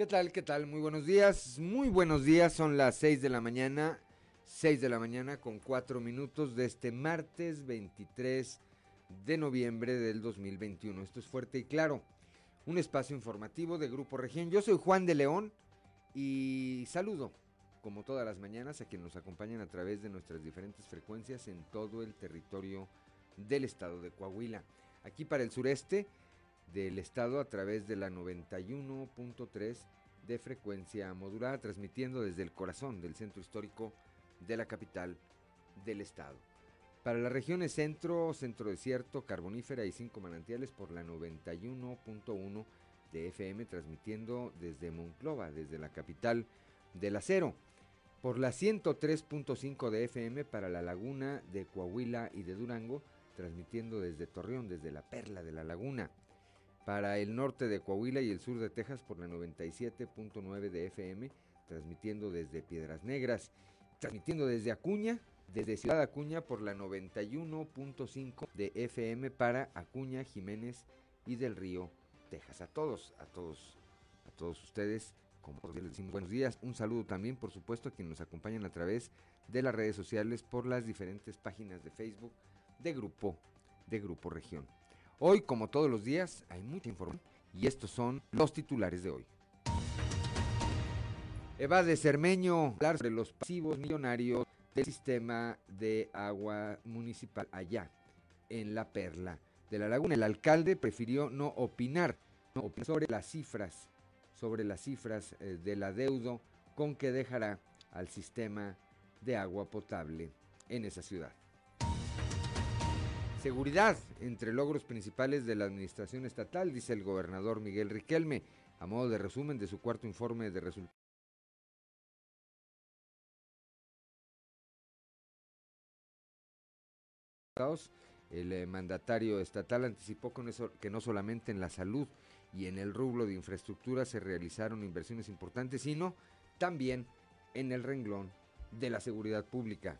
¿Qué tal? ¿Qué tal? Muy buenos días. Muy buenos días. Son las 6 de la mañana. 6 de la mañana con 4 minutos de este martes 23 de noviembre del 2021. Esto es fuerte y claro. Un espacio informativo de Grupo Región. Yo soy Juan de León y saludo, como todas las mañanas, a quienes nos acompañan a través de nuestras diferentes frecuencias en todo el territorio del estado de Coahuila. Aquí para el sureste del estado a través de la 91.3 de frecuencia modulada, transmitiendo desde el corazón del centro histórico de la capital del estado. Para las regiones centro, centro desierto, carbonífera y cinco manantiales por la 91.1 de FM, transmitiendo desde Monclova, desde la capital del acero. Por la 103.5 de FM para la laguna de Coahuila y de Durango, transmitiendo desde Torreón, desde la perla de la laguna. Para el norte de Coahuila y el sur de Texas por la 97.9 de FM, transmitiendo desde Piedras Negras. Transmitiendo desde Acuña, desde Ciudad Acuña por la 91.5 de FM para Acuña, Jiménez y del Río, Texas. A todos, a todos, a todos ustedes, como les decimos buenos días. Un saludo también, por supuesto, a quienes nos acompañan a través de las redes sociales por las diferentes páginas de Facebook de Grupo, de Grupo Región. Hoy, como todos los días, hay mucha información y estos son los titulares de hoy. Eva de Cermeño hablar sobre los pasivos millonarios del sistema de agua municipal allá, en la perla de la laguna. El alcalde prefirió no opinar, sobre las cifras, sobre las cifras eh, del adeudo con que dejará al sistema de agua potable en esa ciudad. Seguridad, entre logros principales de la administración estatal, dice el gobernador Miguel Riquelme, a modo de resumen de su cuarto informe de resultados. El eh, mandatario estatal anticipó con eso, que no solamente en la salud y en el rublo de infraestructura se realizaron inversiones importantes, sino también en el renglón de la seguridad pública.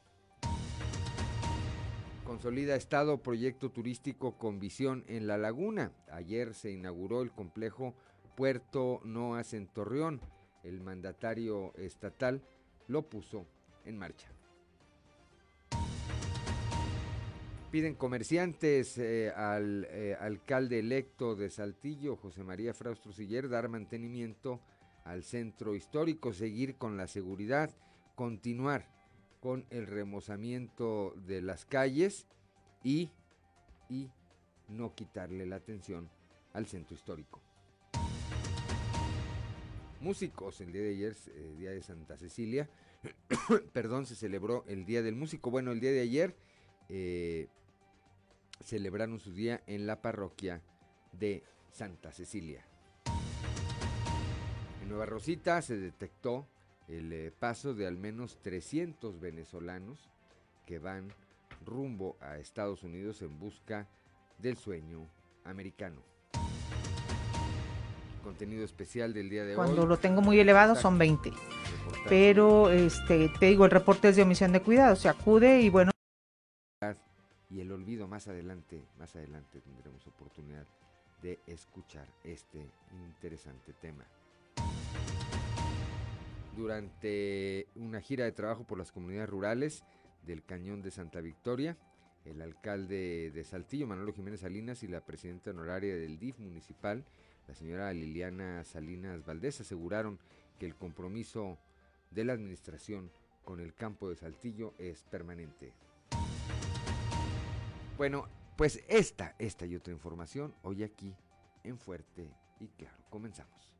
Consolida Estado proyecto turístico con visión en la laguna. Ayer se inauguró el complejo Puerto Noas en Torreón. El mandatario estatal lo puso en marcha. Piden comerciantes eh, al eh, alcalde electo de Saltillo, José María Fraustro Siller, dar mantenimiento al centro histórico, seguir con la seguridad, continuar con el remozamiento de las calles y, y no quitarle la atención al centro histórico. Músicos, el día de ayer, el eh, día de Santa Cecilia, perdón, se celebró el Día del Músico. Bueno, el día de ayer eh, celebraron su día en la parroquia de Santa Cecilia. En Nueva Rosita se detectó el eh, paso de al menos 300 venezolanos que van rumbo a Estados Unidos en busca del sueño americano. Contenido especial del día de hoy. Cuando lo tengo muy elevado son 20. Pero este te digo, el reporte es de omisión de cuidado, se acude y bueno. Y el olvido más adelante, más adelante tendremos oportunidad de escuchar este interesante tema durante una gira de trabajo por las comunidades rurales del Cañón de Santa Victoria. El alcalde de Saltillo, Manolo Jiménez Salinas, y la presidenta honoraria del DIF municipal, la señora Liliana Salinas Valdés, aseguraron que el compromiso de la administración con el campo de Saltillo es permanente. Bueno, pues esta, esta y otra información hoy aquí en Fuerte y Claro. Comenzamos.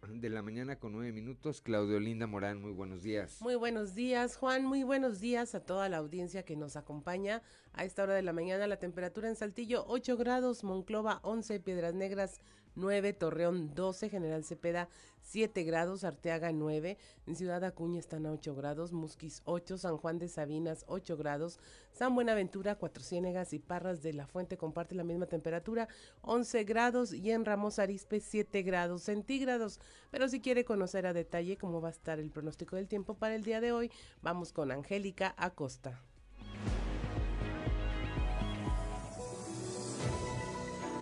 la mañana con nueve minutos. Claudio Linda Morán, muy buenos días. Muy buenos días, Juan. Muy buenos días a toda la audiencia que nos acompaña a esta hora de la mañana. La temperatura en Saltillo 8 grados, Monclova 11, Piedras Negras 9, Torreón 12, General Cepeda 7 grados, Arteaga 9, en Ciudad Acuña están a 8 grados, Musquis 8, San Juan de Sabinas 8 grados, San Buenaventura, Cuatro Ciénegas y Parras de la Fuente comparte la misma temperatura, 11 grados y en Ramos Arispe 7 grados centígrados. Pero si quiere conocer a detalle cómo va a estar el pronóstico del tiempo para el día de hoy, vamos con Angélica Acosta.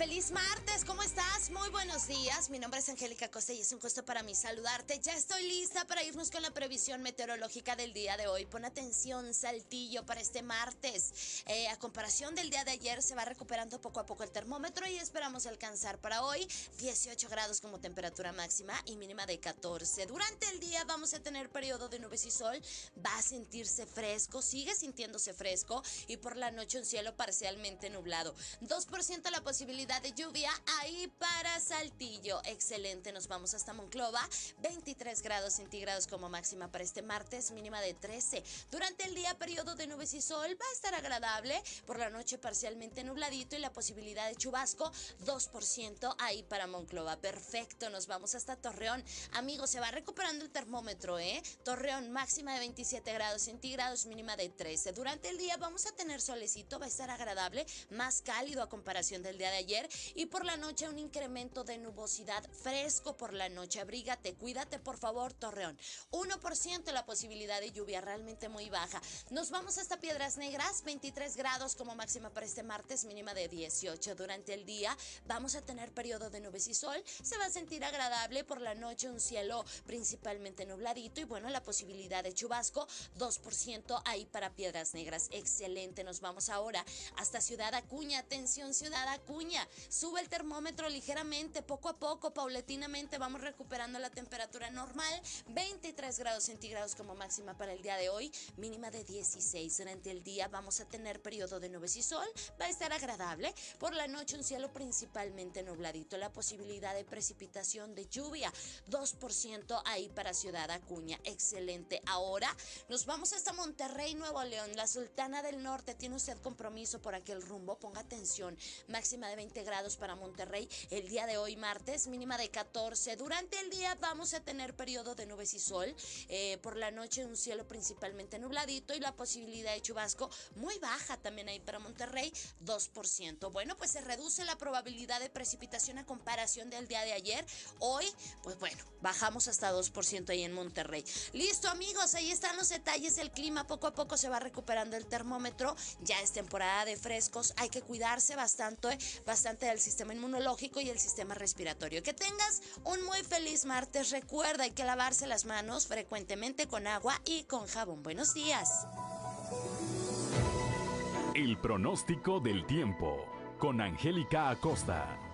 Feliz martes, ¿cómo estás? Muy buenos días, mi nombre es Angélica Costa y es un gusto para mí saludarte. Ya estoy lista para irnos con la previsión meteorológica del día de hoy. Pon atención, Saltillo, para este martes. Eh, a comparación del día de ayer, se va recuperando poco a poco el termómetro y esperamos alcanzar para hoy 18 grados como temperatura máxima y mínima de 14. Durante el día vamos a tener periodo de nubes y sol, va a sentirse fresco, sigue sintiéndose fresco y por la noche un cielo parcialmente nublado. 2% la posibilidad de lluvia ahí para Saltillo. Excelente, nos vamos hasta Monclova. 23 grados centígrados como máxima para este martes, mínima de 13. Durante el día, periodo de nubes y sol va a estar agradable. Por la noche, parcialmente nubladito y la posibilidad de chubasco, 2% ahí para Monclova. Perfecto, nos vamos hasta Torreón. Amigos, se va recuperando el termómetro, ¿eh? Torreón, máxima de 27 grados centígrados, mínima de 13. Durante el día vamos a tener solecito, va a estar agradable, más cálido a comparación del día de ayer y por la noche un incremento de nubosidad fresco por la noche. Abrígate, cuídate por favor, Torreón. 1% la posibilidad de lluvia, realmente muy baja. Nos vamos hasta Piedras Negras, 23 grados como máxima para este martes, mínima de 18. Durante el día vamos a tener periodo de nubes y sol. Se va a sentir agradable por la noche, un cielo principalmente nubladito y bueno, la posibilidad de chubasco, 2% ahí para Piedras Negras. Excelente, nos vamos ahora hasta Ciudad Acuña. Atención, Ciudad Acuña. Sube el termómetro ligeramente, poco a poco, paulatinamente vamos recuperando la temperatura normal. 23 grados centígrados como máxima para el día de hoy, mínima de 16. Durante el día vamos a tener periodo de nubes y sol, va a estar agradable. Por la noche un cielo principalmente nubladito, la posibilidad de precipitación de lluvia, 2% ahí para Ciudad Acuña. Excelente. Ahora nos vamos hasta Monterrey, Nuevo León, la Sultana del Norte. ¿Tiene usted compromiso por aquel rumbo? Ponga atención. Máxima de 20 grados para Monterrey el día de hoy martes, mínima de 14. Durante el día vamos a tener periodo de nubes y sol. Eh, por la noche un cielo principalmente nubladito y la posibilidad de chubasco muy baja también ahí para Monterrey, 2%. Bueno, pues se reduce la probabilidad de precipitación a comparación del día de ayer. Hoy, pues bueno, bajamos hasta 2% ahí en Monterrey. Listo amigos, ahí están los detalles del clima. Poco a poco se va recuperando el termómetro. Ya es temporada de frescos. Hay que cuidarse bastante, bastante del sistema inmunológico y el sistema respiratorio. Que tengas un muy feliz martes. Recuerda, hay que lavarse las manos frecuentemente con agua y con jabón. Buenos días. El pronóstico del tiempo con Angélica Acosta.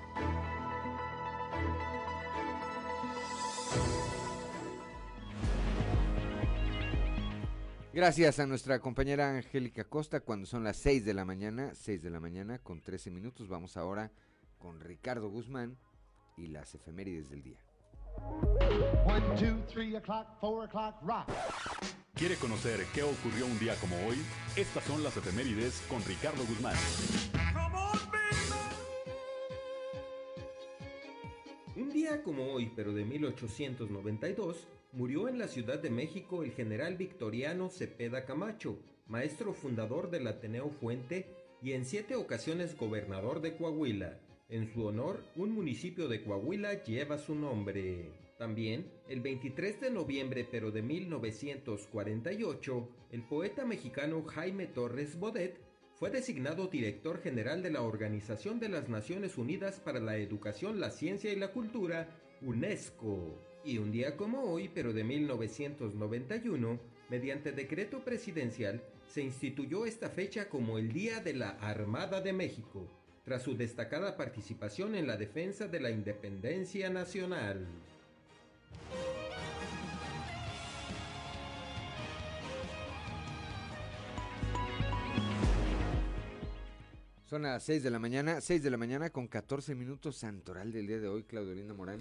Gracias a nuestra compañera Angélica Costa cuando son las 6 de la mañana, 6 de la mañana con 13 minutos. Vamos ahora con Ricardo Guzmán y las efemérides del día. ¿Quiere conocer qué ocurrió un día como hoy? Estas son las efemérides con Ricardo Guzmán. Un día como hoy, pero de 1892, murió en la Ciudad de México el general victoriano Cepeda Camacho, maestro fundador del Ateneo Fuente y en siete ocasiones gobernador de Coahuila. En su honor, un municipio de Coahuila lleva su nombre. También, el 23 de noviembre pero de 1948, el poeta mexicano Jaime Torres Bodet fue designado director general de la Organización de las Naciones Unidas para la Educación, la Ciencia y la Cultura, UNESCO. Y un día como hoy, pero de 1991, mediante decreto presidencial, se instituyó esta fecha como el Día de la Armada de México, tras su destacada participación en la defensa de la independencia nacional. Son las 6 de la mañana, 6 de la mañana con 14 minutos santoral del día de hoy, Claudio Linda Morán.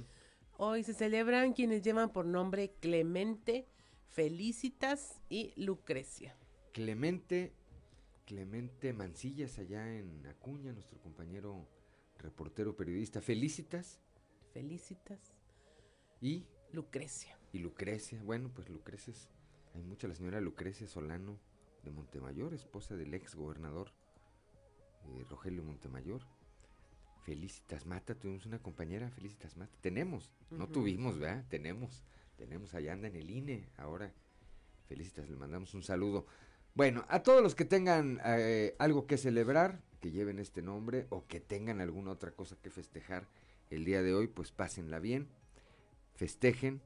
Hoy se celebran quienes llevan por nombre Clemente, Felicitas y Lucrecia. Clemente, Clemente Mancillas allá en Acuña, nuestro compañero reportero periodista. Felicitas. Felicitas. Y Lucrecia. Y Lucrecia. Bueno, pues Lucrecia es, hay mucha la señora Lucrecia Solano de Montemayor, esposa del ex gobernador eh, Rogelio Montemayor. Felicitas Mata, tuvimos una compañera, Felicitas Mata. Tenemos, no tuvimos, ¿verdad? Tenemos, tenemos, allá anda en el INE ahora. Felicitas, le mandamos un saludo. Bueno, a todos los que tengan eh, algo que celebrar, que lleven este nombre o que tengan alguna otra cosa que festejar el día de hoy, pues pásenla bien, festejen,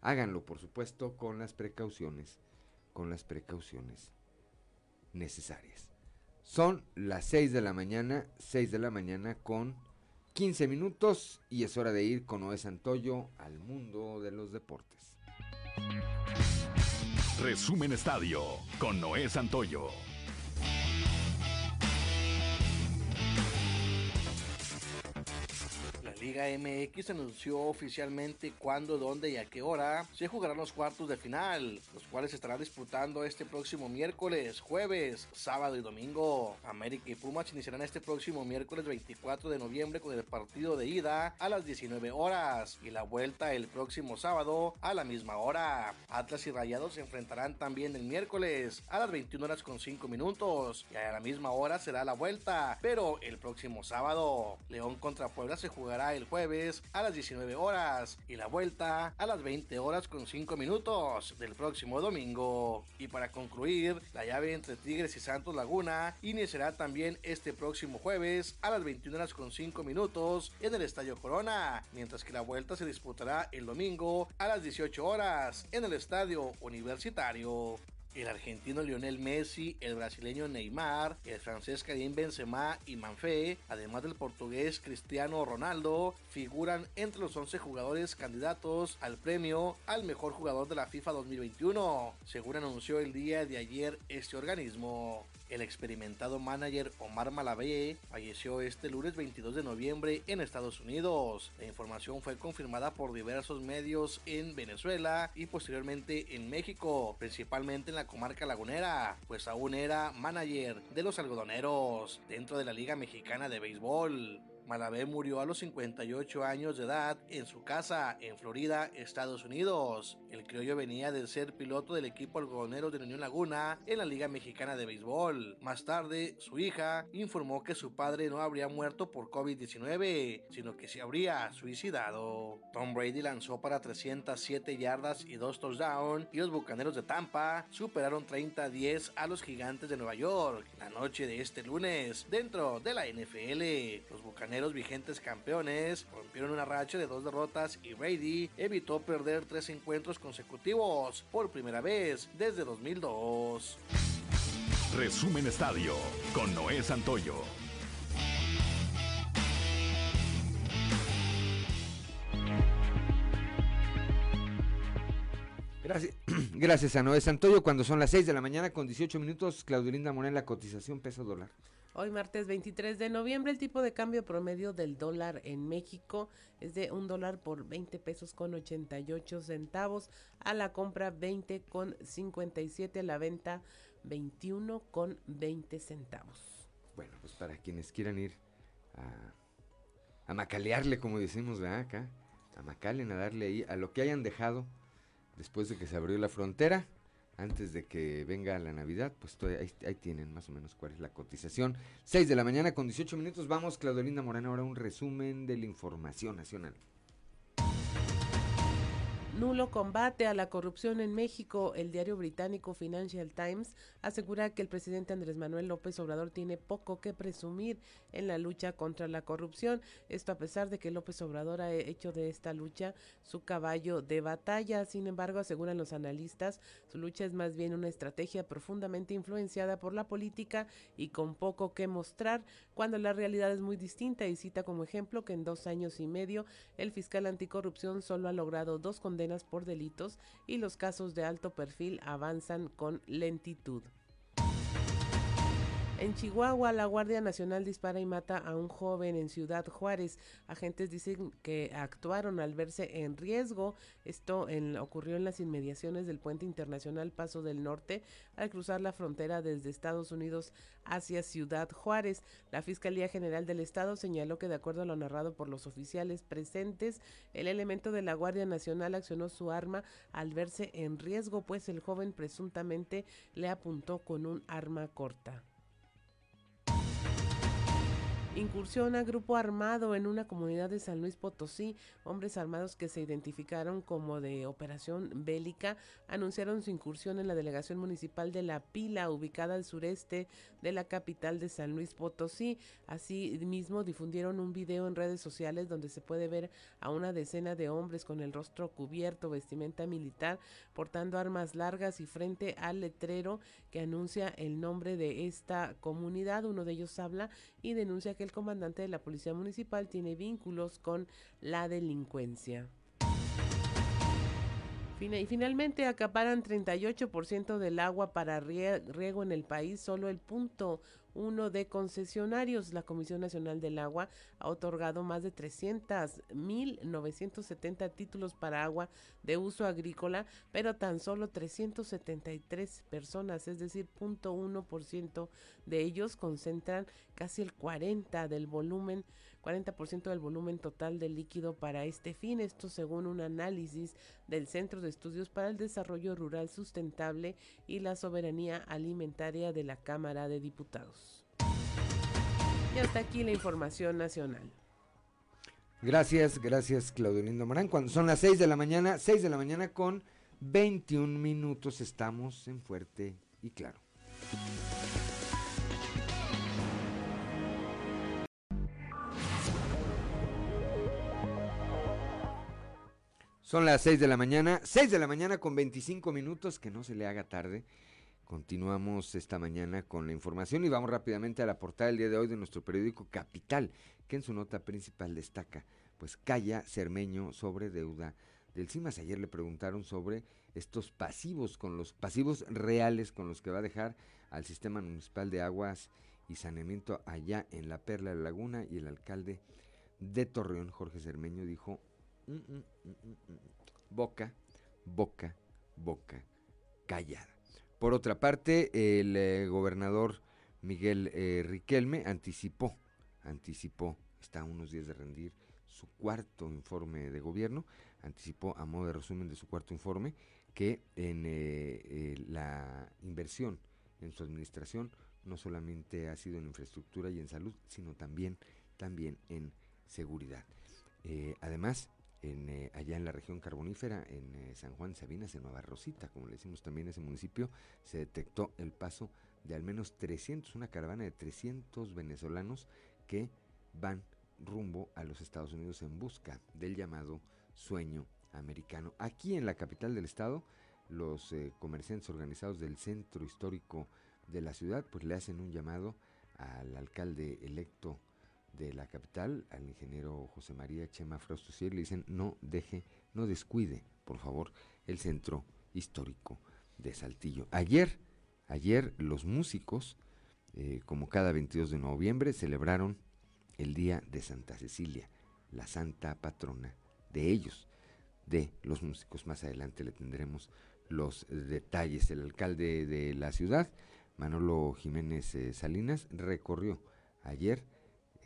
háganlo por supuesto con las precauciones, con las precauciones necesarias. Son las 6 de la mañana, 6 de la mañana con 15 minutos y es hora de ir con Noé Santoyo al mundo de los deportes. Resumen Estadio con Noé Santoyo. Liga MX anunció oficialmente cuándo, dónde y a qué hora se jugarán los cuartos de final, los cuales se estarán disputando este próximo miércoles, jueves, sábado y domingo. América y Pumas iniciarán este próximo miércoles 24 de noviembre con el partido de ida a las 19 horas y la vuelta el próximo sábado a la misma hora. Atlas y Rayados se enfrentarán también el miércoles a las 21 horas con 5 minutos y a la misma hora será la vuelta, pero el próximo sábado. León contra Puebla se jugará el jueves a las 19 horas y la vuelta a las 20 horas con 5 minutos del próximo domingo. Y para concluir, la llave entre Tigres y Santos Laguna iniciará también este próximo jueves a las 21 horas con 5 minutos en el Estadio Corona, mientras que la vuelta se disputará el domingo a las 18 horas en el Estadio Universitario el argentino Lionel Messi, el brasileño Neymar, el francés Karim Benzema y Manfé, además del portugués Cristiano Ronaldo, figuran entre los 11 jugadores candidatos al premio al mejor jugador de la FIFA 2021, según anunció el día de ayer este organismo. El experimentado manager Omar Malavé falleció este lunes 22 de noviembre en Estados Unidos. La información fue confirmada por diversos medios en Venezuela y posteriormente en México, principalmente en la comarca lagunera, pues aún era manager de los algodoneros dentro de la Liga Mexicana de Béisbol. Malavé murió a los 58 años de edad en su casa en Florida, Estados Unidos. El criollo venía de ser piloto del equipo algodonero de Unión Laguna en la Liga Mexicana de Béisbol. Más tarde, su hija informó que su padre no habría muerto por COVID-19, sino que se habría suicidado. Tom Brady lanzó para 307 yardas y 2 touchdowns y los Bucaneros de Tampa superaron 30-10 a los Gigantes de Nueva York la noche de este lunes dentro de la NFL. Los Bucaneros los vigentes campeones rompieron una racha de dos derrotas y Brady evitó perder tres encuentros consecutivos por primera vez desde 2002. Resumen Estadio con Noé Santoyo. Gracias, gracias a Noé Santoyo. Cuando son las 6 de la mañana con 18 minutos, Claudelinda Morena, la cotización peso dólar. Hoy martes 23 de noviembre el tipo de cambio promedio del dólar en México es de un dólar por 20 pesos con 88 centavos, a la compra 20 con 57, a la venta 21 con 20 centavos. Bueno, pues para quienes quieran ir a, a macalearle, como decimos ¿verdad? acá, a macalen, a darle ahí, a lo que hayan dejado después de que se abrió la frontera, antes de que venga la Navidad, pues ahí, tienen más o menos cuál es la cotización. 6 de la mañana con 18 minutos, vamos, Claudelinda Moreno, ahora un resumen de la información nacional. Nulo combate a la corrupción en México. El diario británico Financial Times asegura que el presidente Andrés Manuel López Obrador tiene poco que presumir en la lucha contra la corrupción. Esto a pesar de que López Obrador ha hecho de esta lucha su caballo de batalla. Sin embargo, aseguran los analistas, su lucha es más bien una estrategia profundamente influenciada por la política y con poco que mostrar, cuando la realidad es muy distinta. Y cita como ejemplo que en dos años y medio el fiscal anticorrupción solo ha logrado dos condenas por delitos y los casos de alto perfil avanzan con lentitud. En Chihuahua, la Guardia Nacional dispara y mata a un joven en Ciudad Juárez. Agentes dicen que actuaron al verse en riesgo. Esto ocurrió en las inmediaciones del puente internacional Paso del Norte al cruzar la frontera desde Estados Unidos hacia Ciudad Juárez. La Fiscalía General del Estado señaló que de acuerdo a lo narrado por los oficiales presentes, el elemento de la Guardia Nacional accionó su arma al verse en riesgo, pues el joven presuntamente le apuntó con un arma corta. Incursiona grupo armado en una comunidad de San Luis Potosí. Hombres armados que se identificaron como de operación bélica anunciaron su incursión en la delegación municipal de La Pila, ubicada al sureste de la capital de San Luis Potosí. Asimismo, difundieron un video en redes sociales donde se puede ver a una decena de hombres con el rostro cubierto, vestimenta militar, portando armas largas y frente al letrero que anuncia el nombre de esta comunidad. Uno de ellos habla y denuncia que el comandante de la Policía Municipal tiene vínculos con la delincuencia. Y finalmente acaparan 38% del agua para riego en el país, solo el punto uno de concesionarios. La Comisión Nacional del Agua ha otorgado más de 300.970 títulos para agua de uso agrícola, pero tan solo 373 personas, es decir, 0.1% de ellos concentran casi el 40 del volumen 40% del volumen total de líquido para este fin, esto según un análisis del Centro de Estudios para el Desarrollo Rural Sustentable y la Soberanía Alimentaria de la Cámara de Diputados. Y hasta aquí la información nacional. Gracias, gracias Claudio Lindo Morán. Cuando son las 6 de la mañana, 6 de la mañana con 21 minutos estamos en Fuerte y Claro. Son las 6 de la mañana, 6 de la mañana con 25 minutos, que no se le haga tarde. Continuamos esta mañana con la información y vamos rápidamente a la portada del día de hoy de nuestro periódico Capital, que en su nota principal destaca, pues calla Cermeño sobre deuda del CIMAS. Ayer le preguntaron sobre estos pasivos, con los pasivos reales con los que va a dejar al sistema municipal de aguas y saneamiento allá en la Perla de la Laguna y el alcalde de Torreón, Jorge Cermeño, dijo boca, boca, boca callada. Por otra parte, el eh, gobernador Miguel eh, Riquelme anticipó, anticipó, está a unos días de rendir su cuarto informe de gobierno, anticipó a modo de resumen de su cuarto informe que en eh, la inversión en su administración no solamente ha sido en infraestructura y en salud, sino también, también en seguridad. además, en, eh, allá en la región carbonífera, en eh, San Juan Sabinas, en Nueva Rosita, como le decimos también ese municipio, se detectó el paso de al menos 300, una caravana de 300 venezolanos que van rumbo a los Estados Unidos en busca del llamado sueño americano. Aquí en la capital del estado, los eh, comerciantes organizados del centro histórico de la ciudad, pues le hacen un llamado al alcalde electo de la capital, al ingeniero José María Chema Fraustusier, le dicen no deje, no descuide, por favor, el centro histórico de Saltillo. Ayer, ayer los músicos, eh, como cada 22 de noviembre, celebraron el Día de Santa Cecilia, la santa patrona de ellos, de los músicos. Más adelante le tendremos los detalles. El alcalde de la ciudad, Manolo Jiménez eh, Salinas, recorrió ayer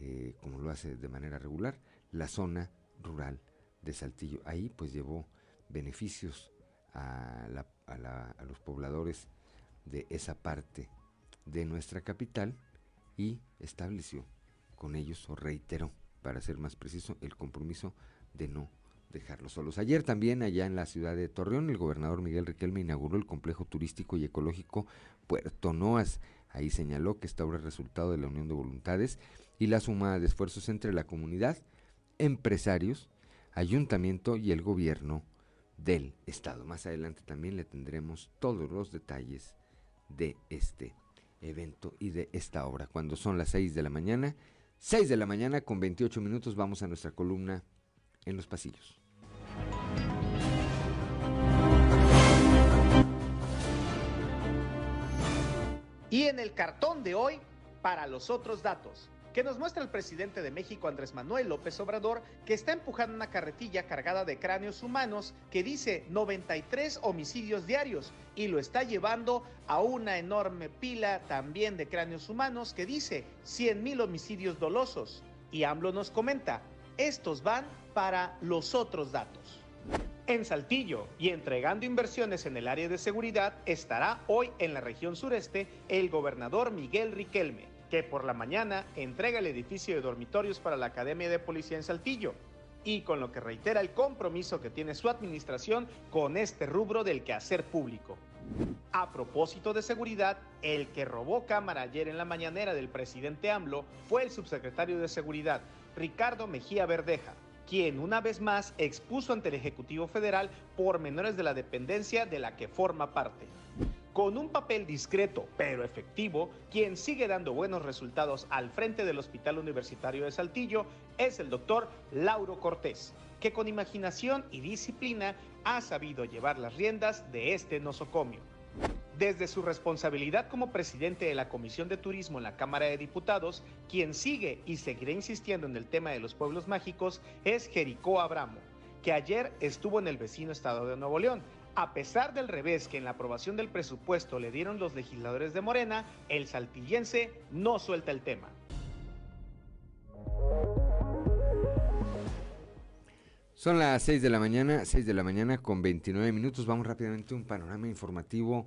eh, como lo hace de manera regular, la zona rural de Saltillo. Ahí pues llevó beneficios a, los pobladores de esa parte de nuestra capital y estableció con ellos, o reiteró, para ser más preciso, el compromiso de no dejarlos solos. Ayer también allá en la ciudad de Torreón, el gobernador Miguel Riquelme inauguró el complejo turístico y ecológico Puerto Noas. Ahí señaló que esta obra es resultado de la unión de voluntades y la suma de esfuerzos entre la comunidad, empresarios, ayuntamiento y el gobierno del estado. Más adelante también le tendremos todos los detalles de este evento y de esta obra. Cuando son las 6 de la mañana, 6 de la mañana con 28 minutos vamos a nuestra columna en los pasillos. Y en el cartón de hoy para los otros datos que nos muestra el presidente de México Andrés Manuel López Obrador, que está empujando una carretilla cargada de cráneos humanos que dice 93 homicidios diarios y lo está llevando a una enorme pila también de cráneos humanos que dice 100 mil homicidios dolosos. Y AMLO nos comenta, estos van para los otros datos. En Saltillo y entregando inversiones en el área de seguridad estará hoy en la región sureste el gobernador Miguel Riquelme que por la mañana entrega el edificio de dormitorios para la Academia de Policía en Saltillo y con lo que reitera el compromiso que tiene su administración con este rubro del quehacer público. A propósito de seguridad, el que robó cámara ayer en la mañanera del presidente AMLO fue el subsecretario de Seguridad, Ricardo Mejía Verdeja, quien una vez más expuso ante el Ejecutivo Federal por menores de la dependencia de la que forma parte. Con un papel discreto pero efectivo, quien sigue dando buenos resultados al frente del Hospital Universitario de Saltillo es el doctor Lauro Cortés, que con imaginación y disciplina ha sabido llevar las riendas de este nosocomio. Desde su responsabilidad como presidente de la Comisión de Turismo en la Cámara de Diputados, quien sigue y seguirá insistiendo en el tema de los pueblos mágicos es Jericó Abramo, que ayer estuvo en el vecino estado de Nuevo León a pesar del revés que en la aprobación del presupuesto le dieron los legisladores de Morena, el saltillense no suelta el tema. Son las 6 de la mañana, 6 de la mañana con 29 minutos. Vamos rápidamente a un panorama informativo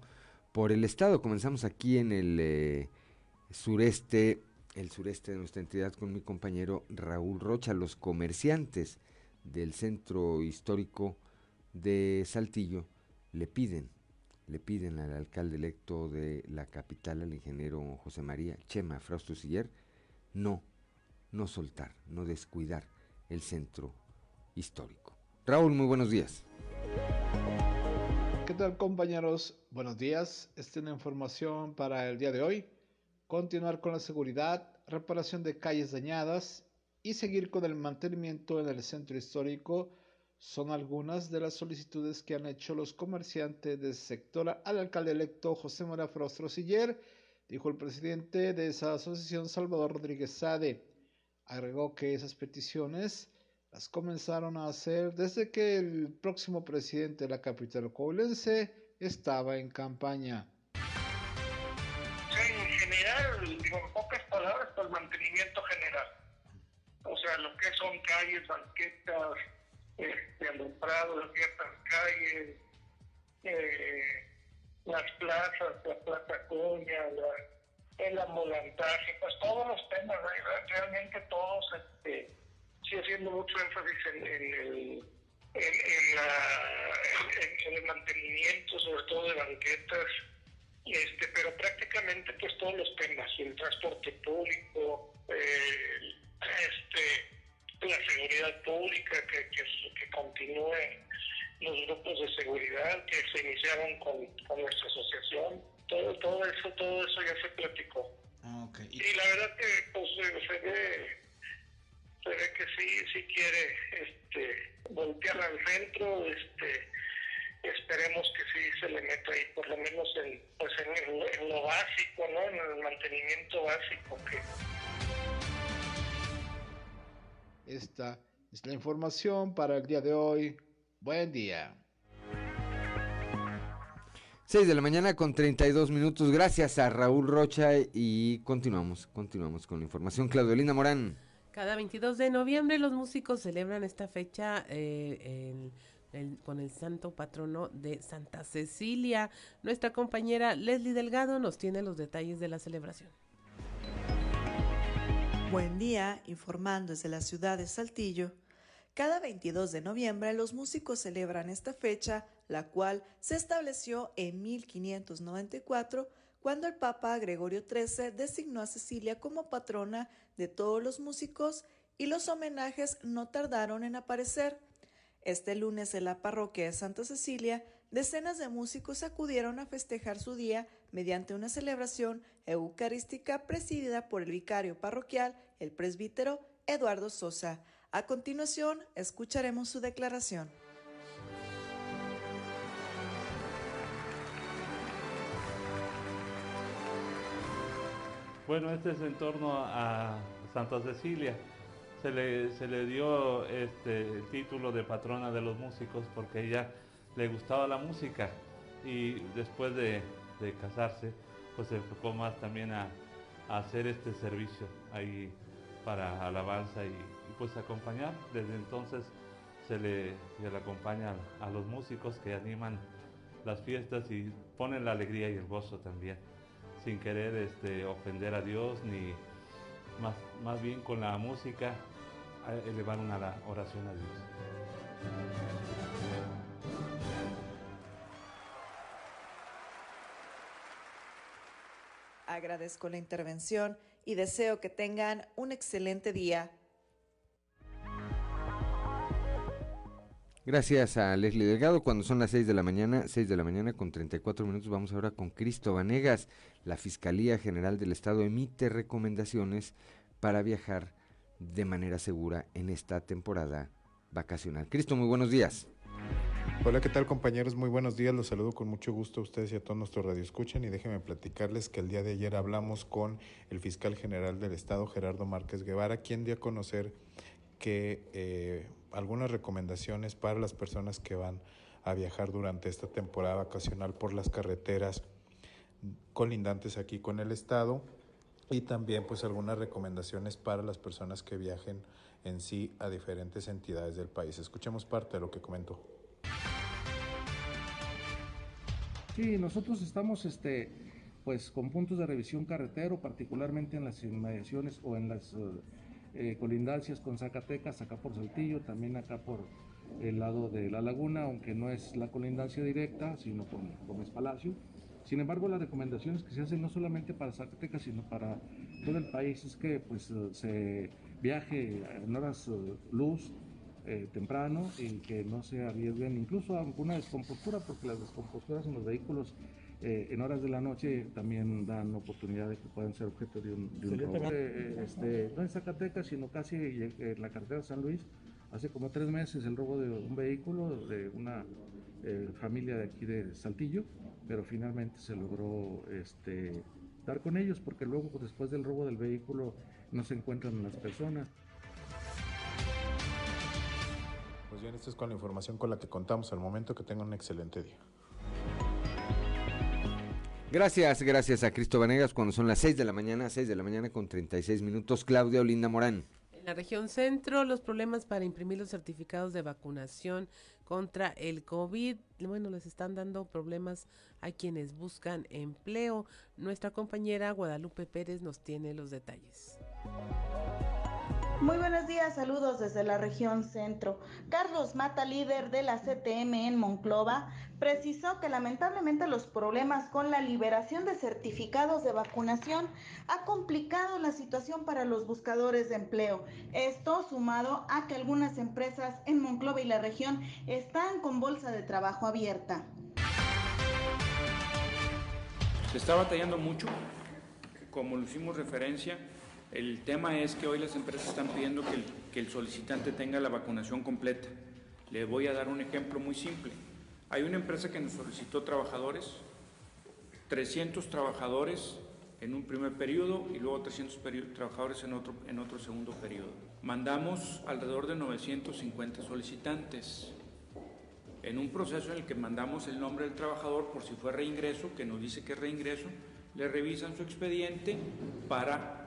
por el estado. Comenzamos aquí en el eh, sureste, el sureste de nuestra entidad con mi compañero Raúl Rocha. Los comerciantes del centro histórico de Saltillo le piden, le piden al alcalde electo de la capital, al ingeniero José María Chema Frausto Siller, no, no soltar, no descuidar el centro histórico. Raúl, muy buenos días. ¿Qué tal compañeros? Buenos días. Esta es una información para el día de hoy. Continuar con la seguridad, reparación de calles dañadas y seguir con el mantenimiento en el centro histórico son algunas de las solicitudes que han hecho los comerciantes del sector al alcalde electo José María Frostro Siller, dijo el presidente de esa asociación Salvador Rodríguez Sade. Agregó que esas peticiones las comenzaron a hacer desde que el próximo presidente de la capital coahuilense estaba en campaña. En general, en pocas palabras, el mantenimiento general. O sea, lo que son calles, banquetas, este, alumbrado de ciertas calles, eh, las plazas, la Plaza el ambulantaje, pues todos los temas, realmente todos, este, sí haciendo mucho énfasis en, el en, el mantenimiento, sobre todo de banquetas, este, pero prácticamente pues todos los temas, el transporte público, este, la seguridad pública, que, que, continúe los grupos de seguridad que se iniciaron con, nuestra asociación. Todo, todo eso, todo eso ya se platicó. Ah, y... la verdad que pues se ve, se ve que sí, sí quiere este voltear al centro, este esperemos que sí se le meta ahí por lo menos en, pues en, en lo básico, ¿no? En el mantenimiento básico que esta es la información para el día de hoy. Buen día. 6 de la mañana con 32 minutos. Gracias a Raúl Rocha y continuamos, continuamos con la información. Claudio Linda Morán. Cada 22 de noviembre los músicos celebran esta fecha eh, con el santo patrono de Santa Cecilia. Nuestra compañera Leslie Delgado nos tiene los detalles de la celebración. Buen día, informando desde la ciudad de Saltillo. Cada 22 de noviembre los músicos celebran esta fecha, la cual se estableció en 1594 cuando el Papa Gregorio XIII designó a Cecilia como patrona de todos los músicos y los homenajes no tardaron en aparecer. Este lunes en la parroquia de Santa Cecilia decenas de músicos acudieron a festejar su día mediante una celebración eucarística presidida por el vicario parroquial, el presbítero Eduardo Sosa. A continuación, escucharemos su declaración. Bueno, este es en torno a Santa Cecilia. Se le, se le dio este, el título de patrona de los músicos porque ella le gustaba la música y después de, casarse, pues se enfocó más también a, hacer este servicio ahí para alabanza y, pues acompañar. Desde entonces se le, se le acompaña a los músicos que animan las fiestas y ponen la alegría y el gozo también, sin querer este, ofender a Dios ni más, más bien con la música elevar una oración a Dios. Agradezco la intervención y deseo que tengan un excelente día. Gracias a Leslie Delgado. Cuando son las 6 de la mañana, 6 de la mañana con 34 minutos, vamos ahora con Cristo Vanegas. La Fiscalía General del Estado emite recomendaciones para viajar de manera segura en esta temporada vacacional. Cristo, muy buenos días. Hola, ¿qué tal compañeros? Muy buenos días, los saludo con mucho gusto a ustedes y a todos nuestros radioescuchan y déjenme platicarles que el día de ayer hablamos con el fiscal general del estado, Gerardo Márquez Guevara, quien dio a conocer que eh, algunas recomendaciones para las personas que van a viajar durante esta temporada vacacional por las carreteras colindantes aquí con el estado y también pues algunas recomendaciones para las personas que viajen en sí a diferentes entidades del país. Escuchemos parte de lo que comentó. Sí, nosotros estamos este, pues, con puntos de revisión carretero, particularmente en las inmediaciones o en las eh, eh, colindancias con Zacatecas, acá por Saltillo, también acá por el lado de la laguna, aunque no es la colindancia directa, sino con Gómez Palacio. Sin embargo, las recomendaciones que se hacen no solamente para Zacatecas, sino para todo el país es que pues, eh, se viaje en horas luz, eh, temprano y que no se arriesguen incluso a alguna descompostura, porque las descomposturas en los vehículos eh, en horas de la noche también dan oportunidad de que puedan ser objeto de un, robo. Eh, este, no en Zacatecas, sino casi en la carretera de San Luis, hace como tres meses el robo de un vehículo de una familia de aquí de Saltillo, pero finalmente se logró este, dar con ellos porque luego después del robo del vehículo no se encuentran las personas. Bien, esto es con la información con la que contamos al momento. Que tengan un excelente día. Gracias, gracias a Cristo Vanegas. Cuando son las 6 de la mañana, 6 de la mañana con 36 minutos, Claudia Olinda Morán. En la región centro, los problemas para imprimir los certificados de vacunación contra el COVID, bueno, les están dando problemas a quienes buscan empleo. Nuestra compañera Guadalupe Pérez nos tiene los detalles. Muy buenos días, saludos desde la región centro. Carlos Mata, líder de la CTM en Monclova, precisó que lamentablemente los problemas con la liberación de certificados de vacunación ha complicado la situación para los buscadores de empleo. Esto sumado a que algunas empresas en Monclova y la región están con bolsa de trabajo abierta. Se está batallando mucho, como lo hicimos referencia el tema es que hoy las empresas están pidiendo que el, solicitante tenga la vacunación completa. Le voy a dar un ejemplo muy simple. Hay una empresa que nos solicitó trabajadores, 300 trabajadores en un primer periodo y luego 300 trabajadores en otro, en otro segundo periodo. Mandamos alrededor de 950 solicitantes. En un proceso en el que mandamos el nombre del trabajador por si fue reingreso, que nos dice que es reingreso, le revisan su expediente para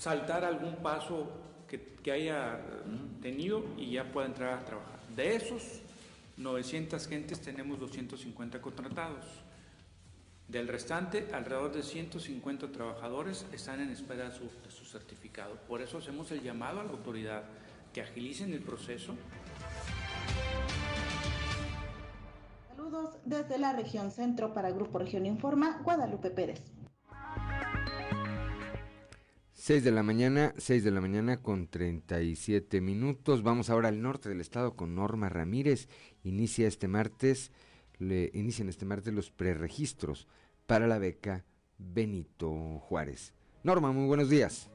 saltar algún paso que, haya tenido y ya pueda entrar a trabajar. De esos 900 gentes tenemos 250 contratados. Del restante, alrededor de 150 trabajadores están en espera de su, de su, certificado. Por eso hacemos el llamado a la autoridad que agilicen el proceso. Saludos desde la región centro para Grupo Región Informa, Guadalupe Pérez. 6 de la mañana, 6 de la mañana con 37 minutos. Vamos ahora al norte del estado con Norma Ramírez. Inicia este martes, le inician este martes los preregistros para la beca Benito Juárez. Norma, muy buenos días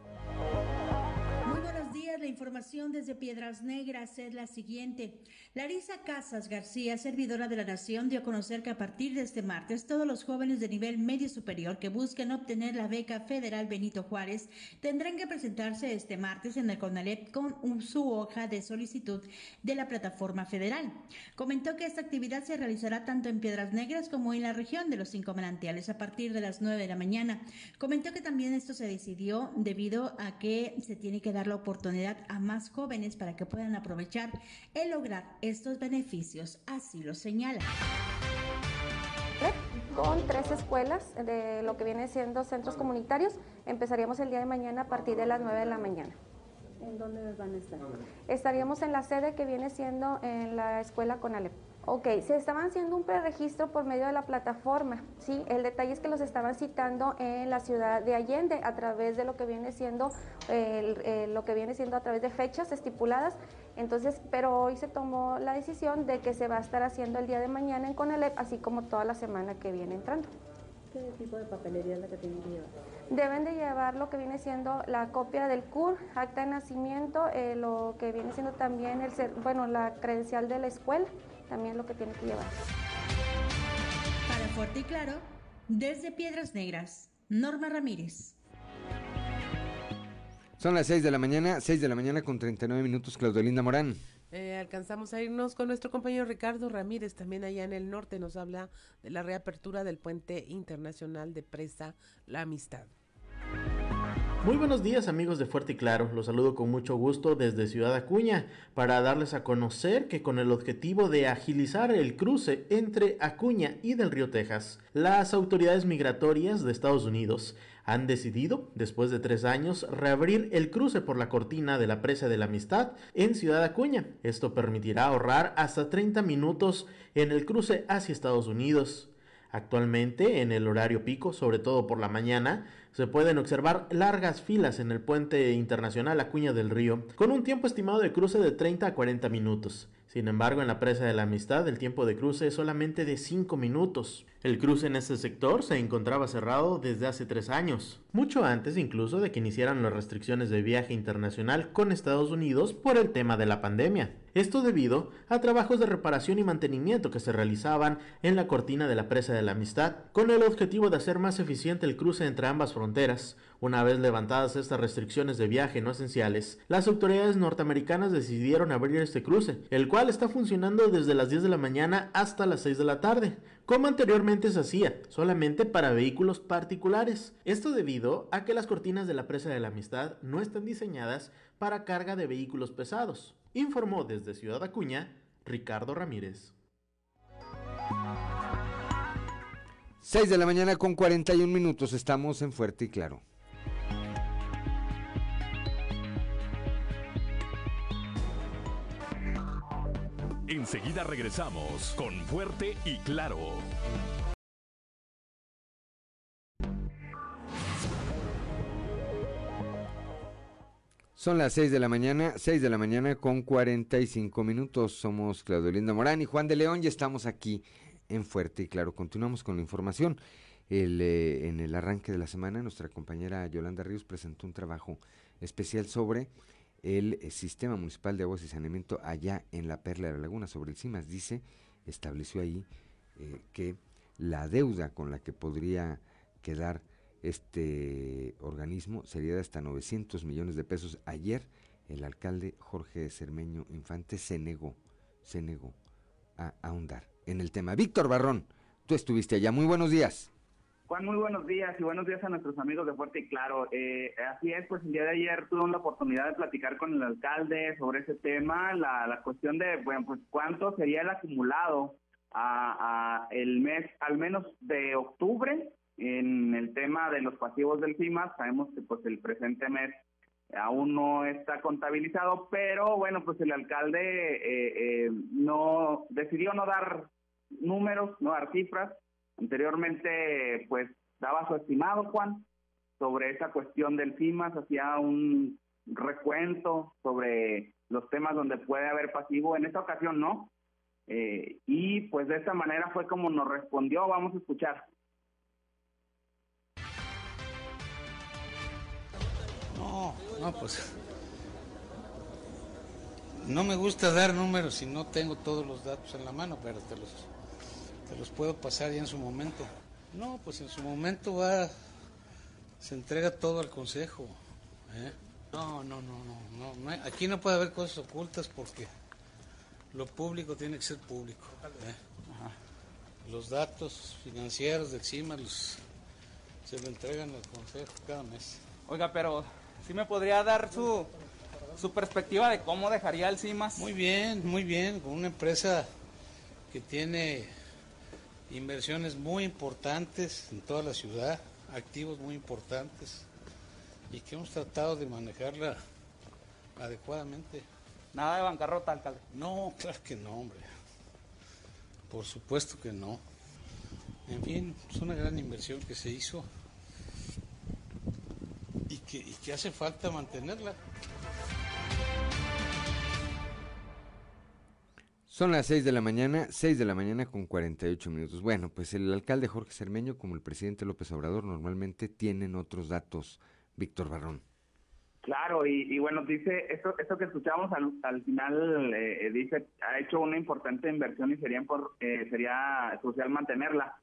la información desde Piedras Negras es la siguiente. Larisa Casas García, servidora de la Nación, dio a conocer que a partir de este martes todos los jóvenes de nivel medio superior que busquen obtener la beca federal Benito Juárez tendrán que presentarse este martes en el CONALEP con su hoja de solicitud de la plataforma federal. Comentó que esta actividad se realizará tanto en Piedras Negras como en la región de los cinco manantiales a partir de las 9 de la mañana. Comentó que también esto se decidió debido a que se tiene que dar la oportunidad a más jóvenes para que puedan aprovechar el lograr estos beneficios, así lo señala con tres escuelas de lo que viene siendo centros comunitarios. Empezaríamos el día de mañana a partir de las 9 de la mañana. ¿En dónde van a estar? Estaríamos en la sede que viene siendo en la escuela Conalep. Ok, se estaban haciendo un preregistro por medio de la plataforma, ¿sí? El detalle es que los estaban citando en la ciudad de Allende a través de lo que viene siendo, lo que viene siendo a través de fechas estipuladas. Entonces, pero hoy se tomó la decisión de que se va a estar haciendo el día de mañana en Conalep, así como toda la semana que viene entrando. ¿Qué tipo de papelería es la que tienen que llevar? Deben de llevar lo que viene siendo la copia del CUR, acta de nacimiento, eh, lo que viene siendo también el, bueno, la credencial de la escuela también lo que tiene que llevar. Para Fuerte y Claro, desde Piedras Negras, Norma Ramírez. Son las 6 de la mañana, 6 de la mañana con 39 minutos, Claudelinda Morán. Eh, alcanzamos a irnos con nuestro compañero Ricardo Ramírez, también allá en el norte nos habla de la reapertura del puente internacional de presa La Amistad. Muy buenos días amigos de Fuerte y Claro, los saludo con mucho gusto desde Ciudad Acuña para darles a conocer que con el objetivo de agilizar el cruce entre Acuña y del río Texas, las autoridades migratorias de Estados Unidos han decidido, después de tres años, reabrir el cruce por la cortina de la presa de la amistad en Ciudad Acuña. Esto permitirá ahorrar hasta 30 minutos en el cruce hacia Estados Unidos. Actualmente, en el horario pico, sobre todo por la mañana, se pueden observar largas filas en el puente internacional Acuña del Río, con un tiempo estimado de cruce de 30 a 40 minutos. Sin embargo, en la presa de la amistad el tiempo de cruce es solamente de 5 minutos. El cruce en este sector se encontraba cerrado desde hace tres años, mucho antes incluso de que iniciaran las restricciones de viaje internacional con Estados Unidos por el tema de la pandemia. Esto debido a trabajos de reparación y mantenimiento que se realizaban en la cortina de la presa de la amistad, con el objetivo de hacer más eficiente el cruce entre ambas fronteras. Una vez levantadas estas restricciones de viaje no esenciales, las autoridades norteamericanas decidieron abrir este cruce, el cual está funcionando desde las 10 de la mañana hasta las 6 de la tarde, como anteriormente se hacía, solamente para vehículos particulares. Esto debido a que las cortinas de la presa de la amistad no están diseñadas para carga de vehículos pesados, informó desde Ciudad Acuña Ricardo Ramírez. 6 de la mañana con 41 minutos, estamos en Fuerte y Claro. Enseguida regresamos con Fuerte y Claro. Son las 6 de la mañana, 6 de la mañana con 45 minutos. Somos Claudio Linda Morán y Juan de León y estamos aquí en Fuerte y Claro. Continuamos con la información. Eh, en el arranque de la semana, nuestra compañera Yolanda Ríos presentó un trabajo especial sobre el eh, Sistema Municipal de Aguas y Saneamiento allá en la Perla de la Laguna, sobre el CIMAS. Dice, estableció ahí eh, que la deuda con la que podría quedar este organismo sería de hasta 900 millones de pesos. Ayer el alcalde Jorge Cermeño Infante se negó, se negó a ahondar en el tema. Víctor Barrón, tú estuviste allá. Muy buenos días. Juan, muy buenos días y buenos días a nuestros amigos de Fuerte y Claro. Eh, así es, pues el día de ayer tuve la oportunidad de platicar con el alcalde sobre ese tema, la, la cuestión de, bueno, pues cuánto sería el acumulado a, el mes, al menos de octubre, en el tema de los pasivos del CIMAS. Sabemos que pues el presente mes aún no está contabilizado, pero bueno, pues el alcalde eh, eh, no decidió no dar números, no dar cifras Anteriormente, pues, daba su estimado, Juan, sobre esa cuestión del CIMAS, hacía un recuento sobre los temas donde puede haber pasivo. En esta ocasión no. Eh, y pues de esta manera fue como nos respondió. Vamos a escuchar. No, no, pues No me gusta dar números si no tengo todos los datos en la mano, pero te los, te los puedo pasar ya en su momento. No, pues en su momento va, se entrega todo al consejo. ¿eh? No, no, no, no, no, aquí no puede haber cosas ocultas porque lo público tiene que ser público. ¿eh? Los datos financieros de encima los, se le entregan al consejo cada mes. Oiga, pero ¿sí me podría dar su, su perspectiva de cómo dejaría el CIMAS? Muy bien, muy bien, con una empresa que tiene inversiones muy importantes en toda la ciudad, activos muy importantes y que hemos tratado de manejarla adecuadamente. Nada de bancarrota, alcalde. No, claro que no, hombre. Por supuesto que no. En fin, es una gran inversión que se hizo y que, y que hace falta mantenerla. Son las 6 de la mañana, 6 de la mañana con 48 minutos. Bueno, pues el alcalde Jorge Cermeño, como el presidente López Obrador, normalmente tienen otros datos. Víctor Barrón. Claro, y, bueno, dice, esto, esto que escuchamos al, final, eh, dice, ha hecho una importante inversión y sería, por, eh, sería crucial mantenerla.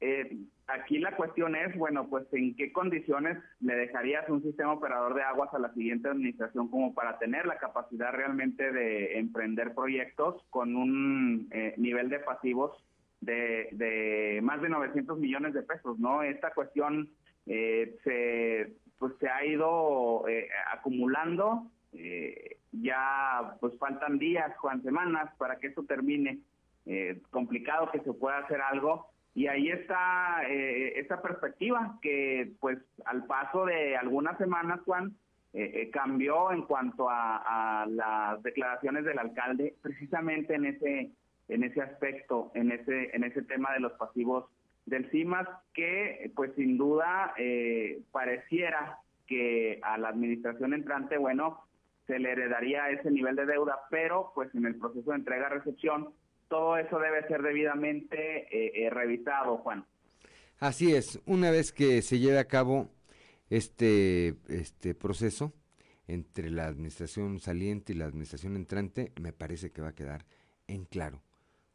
Eh, aquí la cuestión es, bueno, pues en qué condiciones le dejarías un sistema operador de aguas a la siguiente administración como para tener la capacidad realmente de emprender proyectos con un eh, nivel de pasivos de, de, más de 900 millones de pesos, ¿no? Esta cuestión eh, se, pues se ha ido eh, acumulando, ya pues faltan días, Juan, semanas para que esto termine. complicado que se pueda hacer algo y ahí está eh, perspectiva que pues al paso de algunas semanas, Juan, eh, eh, cambió en cuanto a, las declaraciones del alcalde precisamente en ese en ese aspecto, en ese en ese tema de los pasivos del CIMAS que pues sin duda pareciera que a la administración entrante, bueno, se le heredaría ese nivel de deuda, pero pues en el proceso de entrega-recepción todo eso debe ser debidamente eh, eh, revisado, Juan. Así es, una vez que se lleve a cabo este, este proceso entre la administración saliente y la administración entrante, me parece que va a quedar en claro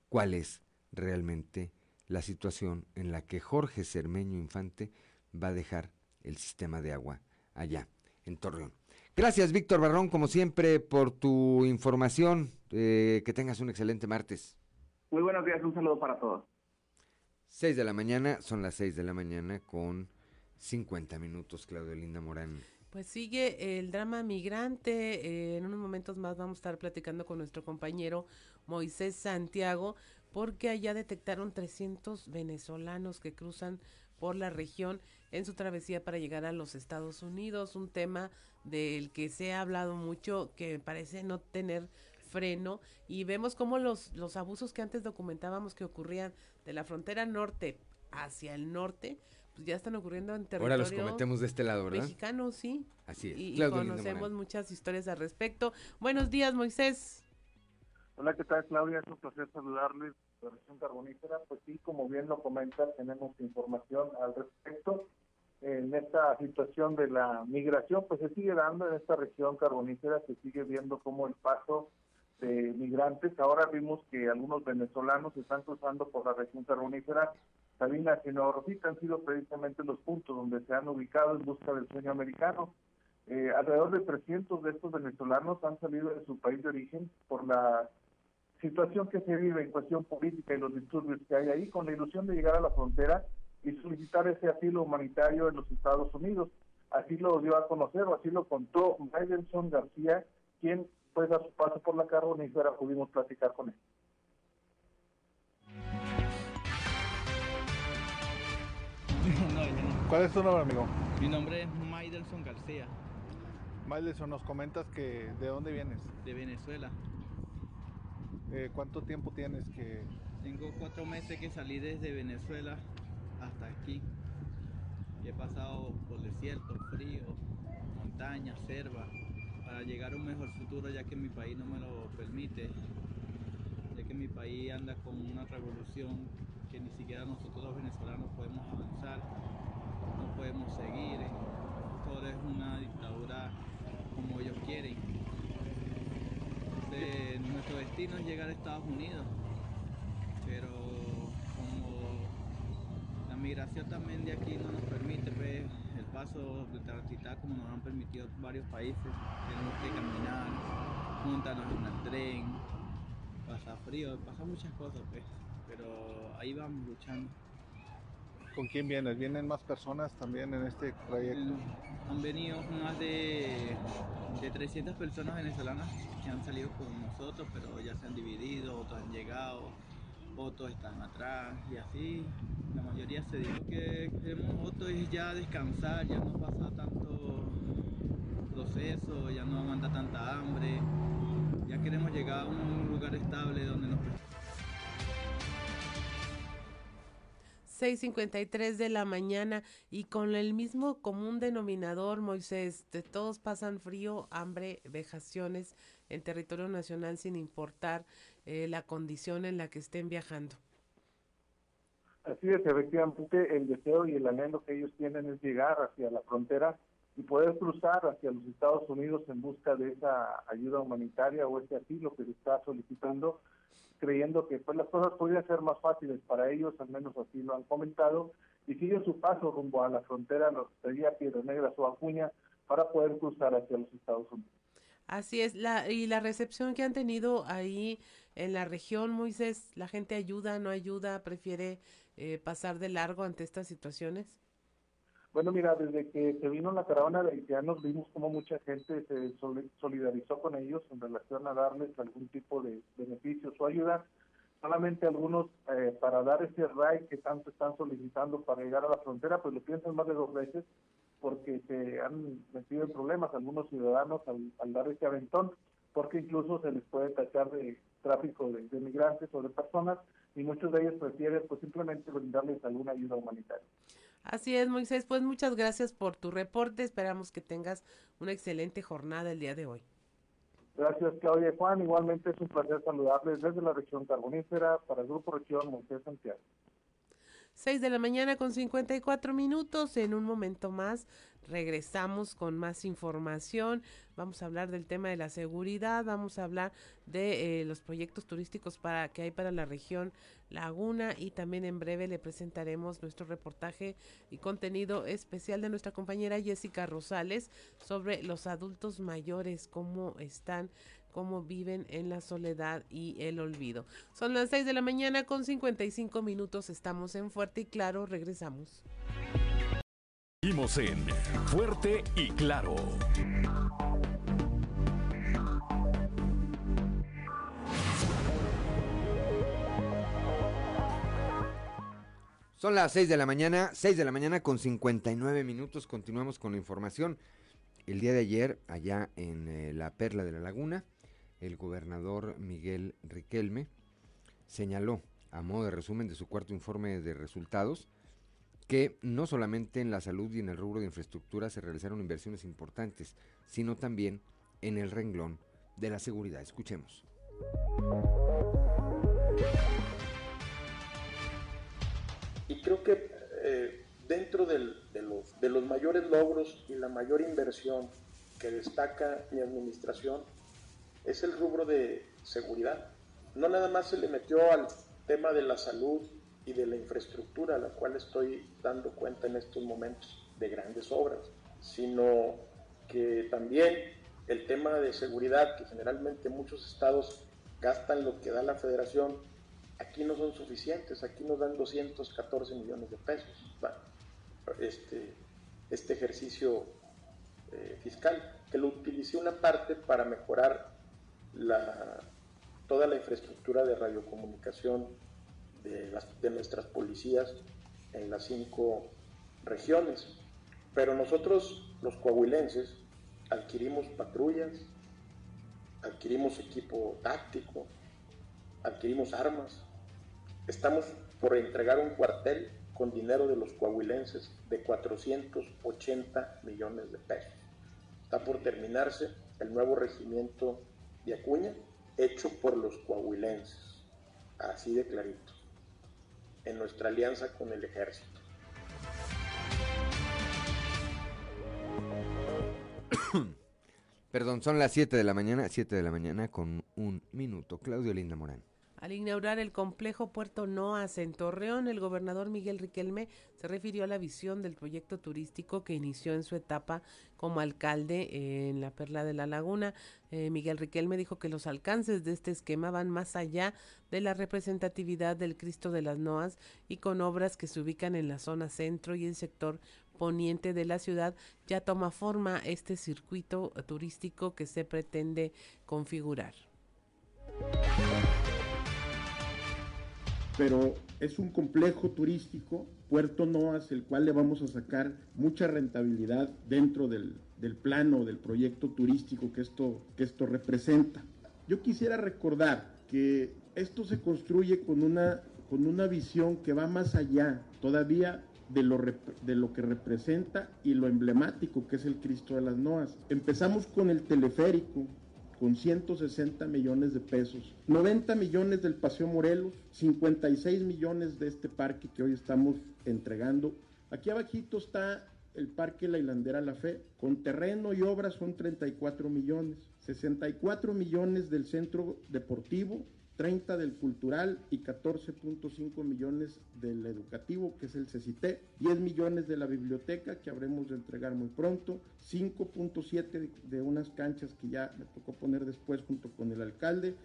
cuál es realmente la situación en la que Jorge Cermeño Infante va a dejar el sistema de agua allá en Torreón. Gracias, Víctor Barrón, como siempre, por tu información. Eh, que tengas un excelente martes. Muy buenos días, un saludo para todos. 6 de la mañana, son las 6 de la mañana con 50 minutos, Claudio Linda Morán. Pues sigue el drama migrante. Eh, en unos momentos más vamos a estar platicando con nuestro compañero Moisés Santiago, porque allá detectaron 300 venezolanos que cruzan por la región en su travesía para llegar a los Estados Unidos. Un tema del que se ha hablado mucho, que parece no tener freno y vemos cómo los, los abusos que antes documentábamos que ocurrían de la frontera norte hacia el norte, pues ya están ocurriendo en territorio Ahora los cometemos de este lado, ¿verdad? Mexicano, sí. Así es. Y, conocemos muchas historias al respecto. Buenos días, Moisés. Hola, ¿qué tal, Claudia? Es un placer saludarles. La región carbonífera, pues sí, como bien lo comentas, tenemos información al respecto. En esta situación de la migración, pues se sigue dando en esta región carbonífera, se sigue viendo como el paso de migrantes. Ahora vimos que algunos venezolanos están cruzando por la región carbonífera. Salinas y Rosita han sido precisamente los puntos donde se han ubicado en busca del sueño americano. Eh, alrededor de 300 de estos venezolanos han salido de su país de origen por la situación que se vive en cuestión política y los disturbios que hay ahí, con la ilusión de llegar a la frontera y solicitar ese asilo humanitario en los Estados Unidos. Así lo dio a conocer, o así lo contó Maidenson García, quien pues a su paso por la carbonífera pudimos platicar con él. ¿Cuál es tu nombre, amigo? Mi nombre es Maidelson García. Maidelson, nos comentas que de dónde vienes? De Venezuela. Eh, ¿Cuánto tiempo tienes que...? Tengo cuatro meses que salí desde Venezuela hasta aquí. he pasado por desierto, frío, montaña, selva, para llegar a un mejor futuro ya que mi país no me lo permite, ya que mi país anda con una revolución que ni siquiera nosotros los venezolanos podemos avanzar, no podemos seguir, todo es una dictadura como ellos quieren. Este, nuestro destino es llegar a Estados Unidos, pero como la migración también de aquí no nos permite ver el paso de transitar como nos han permitido varios países, tenemos que caminar, montarnos en el tren, pasa frío, pasa muchas cosas, pues, pero ahí vamos luchando. ¿Con quién vienes? ¿Vienen más personas también en este trayecto? Han venido más de, de 300 personas venezolanas que han salido con nosotros, pero ya se han dividido, otros han llegado, otros están atrás y así. La mayoría se dijo que queremos otros es ya descansar, ya no pasa tanto proceso, ya no aguanta tanta hambre, ya queremos llegar a un lugar estable donde nos 6.53 de la mañana y con el mismo común denominador, Moisés, todos pasan frío, hambre, vejaciones en territorio nacional sin importar eh, la condición en la que estén viajando. Así es, efectivamente, el deseo y el anhelo que ellos tienen es llegar hacia la frontera y poder cruzar hacia los Estados Unidos en busca de esa ayuda humanitaria o ese asilo que se está solicitando creyendo que pues las cosas podrían ser más fáciles para ellos, al menos así lo han comentado, y siguen su paso rumbo a la frontera, los sería Piedras Negras o Acuña, para poder cruzar hacia los Estados Unidos. Así es, la, y la recepción que han tenido ahí en la región, Moisés, ¿la gente ayuda, no ayuda, prefiere eh, pasar de largo ante estas situaciones? Bueno, mira, desde que se vino la caravana de haitianos vimos como mucha gente se solidarizó con ellos en relación a darles algún tipo de beneficios o ayuda. Solamente algunos eh, para dar ese RAI que tanto están solicitando para llegar a la frontera, pues lo piensan más de dos veces porque se han metido en problemas algunos ciudadanos al, dar ese aventón, porque incluso se les puede tachar de tráfico de, de migrantes o de personas y muchos de ellos prefieren pues simplemente brindarles alguna ayuda humanitaria. Así es, Moisés. Pues muchas gracias por tu reporte. Esperamos que tengas una excelente jornada el día de hoy. Gracias, Claudia y Juan. Igualmente es un placer saludarles desde la región carbonífera para el Grupo Región Moisés Santiago. 6 de la mañana con 54 minutos. En un momento más regresamos con más información. Vamos a hablar del tema de la seguridad, vamos a hablar de eh, los proyectos turísticos para que hay para la región Laguna y también en breve le presentaremos nuestro reportaje y contenido especial de nuestra compañera Jessica Rosales sobre los adultos mayores, cómo están cómo viven en la soledad y el olvido. Son las 6 de la mañana con 55 minutos, estamos en Fuerte y Claro, regresamos. Seguimos en Fuerte y Claro. Son las 6 de la mañana, 6 de la mañana con 59 minutos. Continuamos con la información. El día de ayer, allá en eh, la Perla de la Laguna, el gobernador Miguel Riquelme señaló, a modo de resumen de su cuarto informe de resultados, que no solamente en la salud y en el rubro de infraestructura se realizaron inversiones importantes, sino también en el renglón de la seguridad. Escuchemos. Y creo que eh, dentro de, los, de los mayores logros y la mayor inversión que destaca mi administración es el rubro de seguridad. No nada más se le metió al tema de la salud y de la infraestructura a la cual estoy dando cuenta en estos momentos de grandes obras, sino que también el tema de seguridad, que generalmente muchos estados gastan lo que da la federación, aquí no son suficientes, aquí nos dan 214 millones de pesos. este, este ejercicio eh, fiscal, que lo utilicé una parte para mejorar toda la infraestructura de radiocomunicación de, de nuestras policías en las cinco regiones. Pero nosotros, los coahuilenses, adquirimos patrullas, adquirimos equipo táctico, adquirimos armas. Estamos por entregar un cuartel con dinero de los coahuilenses de 480 millones de pesos. Está por terminarse el nuevo regimiento de Acuña, hecho por los coahuilenses, así de clarito, en nuestra alianza con el ejército. Perdón, son las 7 de la mañana, 7 de la mañana con un minuto. Claudio Linda Morán. Al inaugurar el complejo Puerto Noas en Torreón, el gobernador Miguel Riquelme se refirió a la visión del proyecto turístico que inició en su etapa como alcalde en la Perla de la Laguna. Eh, Miguel Riquelme dijo que los alcances de este esquema van más allá de la representatividad del Cristo de las Noas y con obras que se ubican en la zona centro y el sector poniente de la ciudad ya toma forma este circuito turístico que se pretende configurar pero es un complejo turístico, Puerto Noas, el cual le vamos a sacar mucha rentabilidad dentro del, plano del proyecto turístico que esto, que esto representa. Yo quisiera recordar que esto se construye con una, con una visión que va más allá todavía de lo, de lo que representa y lo emblemático que es el Cristo de las Noas. Empezamos con el teleférico, con 160 millones de pesos, 90 millones del Paseo Morelos, 56 millones de este parque que hoy estamos entregando. Aquí abajito está el Parque La Hilandera La Fe, con terreno y obras son 34 millones, 64 millones del Centro Deportivo, 30 del cultural y 14.5 millones del educativo, que es el CECITE, 10 millones de la biblioteca, que habremos de entregar muy pronto, 5.7 de unas canchas que ya me tocó poner después junto con el alcalde,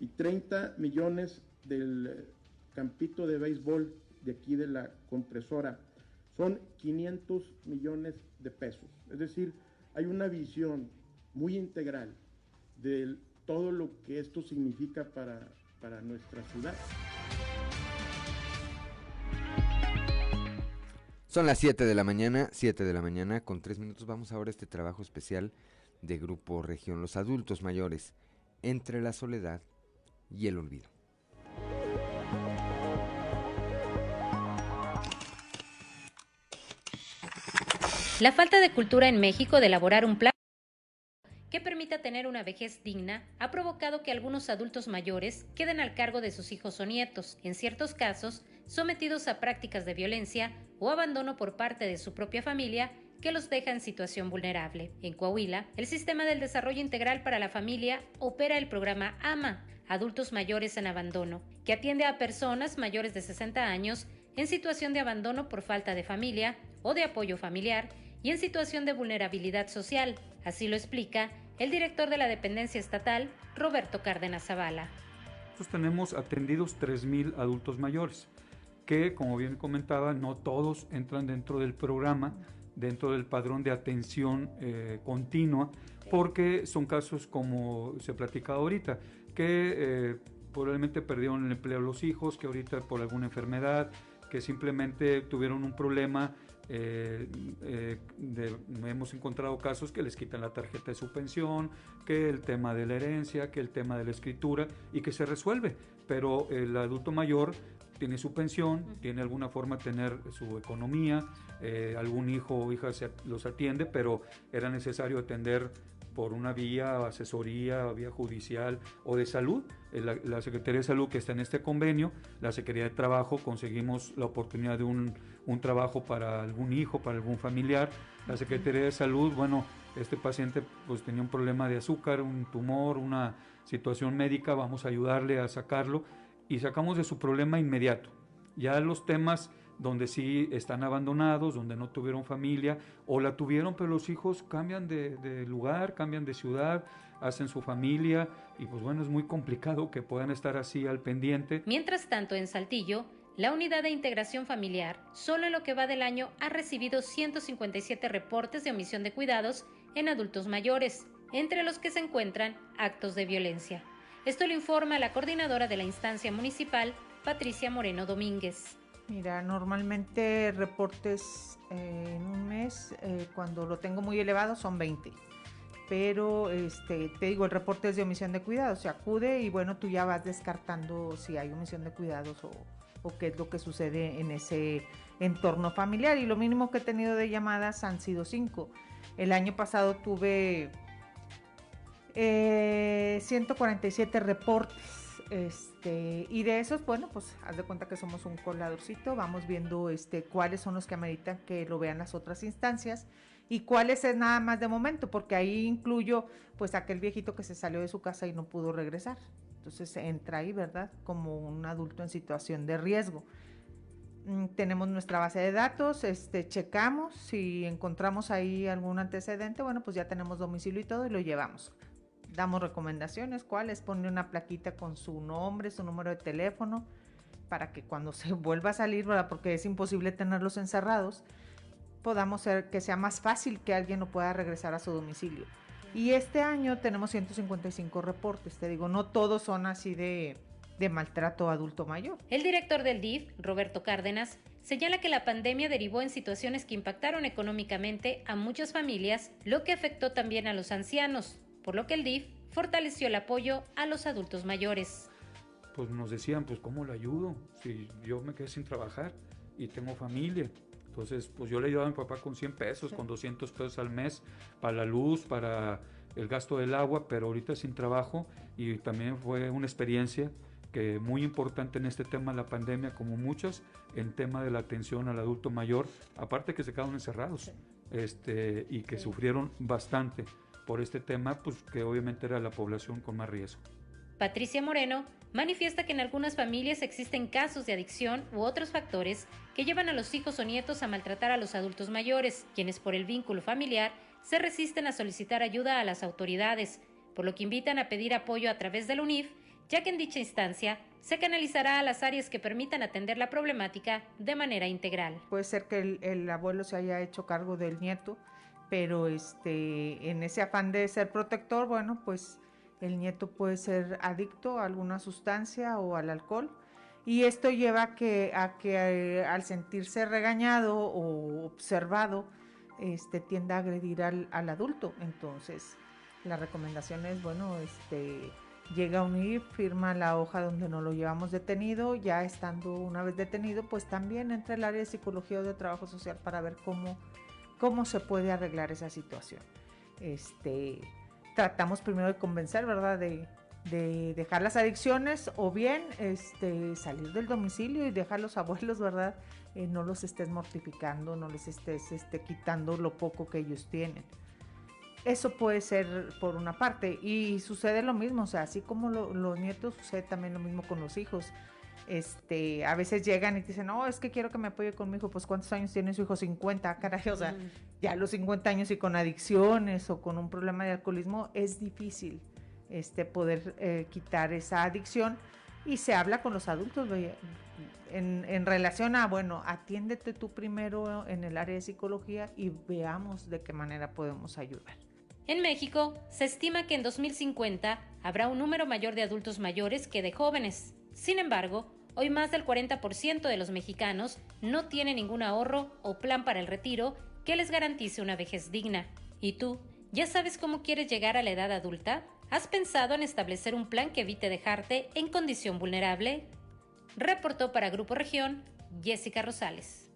y 30 millones del campito de béisbol de aquí de la compresora. Son 500 millones de pesos. Es decir, hay una visión muy integral de todo lo que esto significa para para nuestra ciudad. Son las 7 de la mañana, 7 de la mañana con 3 minutos. Vamos ahora a este trabajo especial de Grupo Región, los adultos mayores, entre la soledad y el olvido. La falta de cultura en México de elaborar un plan una vejez digna ha provocado que algunos adultos mayores queden al cargo de sus hijos o nietos, en ciertos casos sometidos a prácticas de violencia o abandono por parte de su propia familia que los deja en situación vulnerable. En Coahuila, el Sistema del Desarrollo Integral para la Familia opera el programa AMA, Adultos Mayores en Abandono, que atiende a personas mayores de 60 años en situación de abandono por falta de familia o de apoyo familiar y en situación de vulnerabilidad social. Así lo explica el director de la dependencia estatal, Roberto Cárdenas Zavala. Nosotros tenemos atendidos 3.000 adultos mayores, que como bien comentaba, no todos entran dentro del programa, dentro del padrón de atención eh, continua, porque son casos como se platica ahorita, que eh, probablemente perdieron el empleo los hijos, que ahorita por alguna enfermedad, que simplemente tuvieron un problema eh, eh, hemos encontrado casos que les quitan la tarjeta de su pensión, que el tema de la herencia, que el tema de la escritura y que se resuelve. Pero el adulto mayor tiene su pensión, tiene alguna forma de tener su economía, eh, algún hijo o hija los atiende, pero era necesario atender por una vía asesoría, vía judicial o de salud. La, la, Secretaría de Salud que está en este convenio, la Secretaría de Trabajo, conseguimos la oportunidad de un, un trabajo para algún hijo, para algún familiar. La Secretaría de Salud, bueno, este paciente pues tenía un problema de azúcar, un tumor, una situación médica, vamos a ayudarle a sacarlo y sacamos de su problema inmediato. Ya los temas donde sí están abandonados, donde no tuvieron familia o la tuvieron, pero los hijos cambian de, lugar, cambian de ciudad, hacen su familia y pues bueno, es muy complicado que puedan estar así al pendiente. Mientras tanto, en Saltillo, la Unidad de Integración Familiar, solo en lo que va del año, ha recibido 157 reportes de omisión de cuidados en adultos mayores, entre los que se encuentran actos de violencia. Esto lo informa la coordinadora de la instancia municipal, Patricia Moreno Domínguez. Mira, normalmente reportes eh, en un mes, eh, cuando lo tengo muy elevado, son 20. Pero este, te digo, el reporte es de omisión de cuidados. Se acude y bueno, tú ya vas descartando si hay omisión de cuidados o, qué es lo que sucede en ese entorno familiar. Y lo mínimo que he tenido de llamadas han sido cinco. El año pasado tuve 147 eh, reportes este, y de esos, bueno, pues haz de cuenta que somos un coladorcito, vamos viendo este, cuáles son los que ameritan que lo vean las otras instancias ¿Y cuáles es nada más de momento? Porque ahí incluyo pues aquel viejito que se salió de su casa y no pudo regresar. Entonces entra ahí, ¿verdad? Como un adulto en situación de riesgo. Mm, tenemos nuestra base de datos, este, checamos, si encontramos ahí algún antecedente, bueno, pues ya tenemos domicilio y todo y lo llevamos. Damos recomendaciones, cuáles, pone una plaquita con su nombre, su número de teléfono, para que cuando se vuelva a salir. Porque es imposible tenerlos encerrados, podamos hacer que sea más fácil que alguien no pueda regresar a su domicilio. Y este año tenemos 155 reportes, te digo, no todos son así de, de maltrato adulto mayor. El director del DIF, Roberto Cárdenas, señala que la pandemia derivó en situaciones que impactaron económicamente a muchas familias, lo que afectó también a los ancianos, por lo que el DIF fortaleció el apoyo a los adultos mayores. Pues nos decían, pues ¿cómo lo ayudo? Si yo me quedé sin trabajar y tengo familia, entonces, pues yo le ayudaba a mi papá con 100 pesos, con 200 pesos al mes para la luz, para el gasto del agua, pero ahorita sin trabajo. Y también fue una experiencia que muy importante en este tema de la pandemia, como muchas, en tema de la atención al adulto mayor, aparte que se quedaron encerrados este, y que sufrieron bastante por este tema, pues que obviamente era la población con más riesgo. Patricia Moreno manifiesta que en algunas familias existen casos de adicción u otros factores que llevan a los hijos o nietos a maltratar a los adultos mayores, quienes por el vínculo familiar se resisten a solicitar ayuda a las autoridades, por lo que invitan a pedir apoyo a través del UNIF, ya que en dicha instancia se canalizará a las áreas que permitan atender la problemática de manera integral. Puede ser que el, el abuelo se haya hecho cargo del nieto, pero este, en ese afán de ser protector, bueno, pues el nieto puede ser adicto a alguna sustancia o al alcohol y esto lleva a que, a que eh, al sentirse regañado o observado, este, tienda a agredir al, al, adulto. Entonces, la recomendación es, bueno, este, llega a unir, firma la hoja donde no lo llevamos detenido, ya estando una vez detenido, pues también entra el área de psicología o de trabajo social para ver cómo, cómo se puede arreglar esa situación. Este, tratamos primero de convencer, ¿verdad? De, de dejar las adicciones o bien este, salir del domicilio y dejar los abuelos, ¿verdad? Eh, no los estés mortificando, no les estés este, quitando lo poco que ellos tienen. Eso puede ser por una parte y sucede lo mismo, o sea, así como lo, los nietos, sucede también lo mismo con los hijos. Este, a veces llegan y te dicen, no, es que quiero que me apoye con mi hijo, pues ¿cuántos años tiene su hijo? 50, caray, o sea, ya a los 50 años y con adicciones o con un problema de alcoholismo es difícil este, poder eh, quitar esa adicción y se habla con los adultos en, en, relación a, bueno, atiéndete tú primero en el área de psicología y veamos de qué manera podemos ayudar. En México, se estima que en 2050 habrá un número mayor de adultos mayores que de jóvenes. Sin embargo, hoy más del 40% de los mexicanos no tiene ningún ahorro o plan para el retiro que les garantice una vejez digna. ¿Y tú, ya sabes cómo quieres llegar a la edad adulta? ¿Has pensado en establecer un plan que evite dejarte en condición vulnerable? Reportó para Grupo Región Jessica Rosales.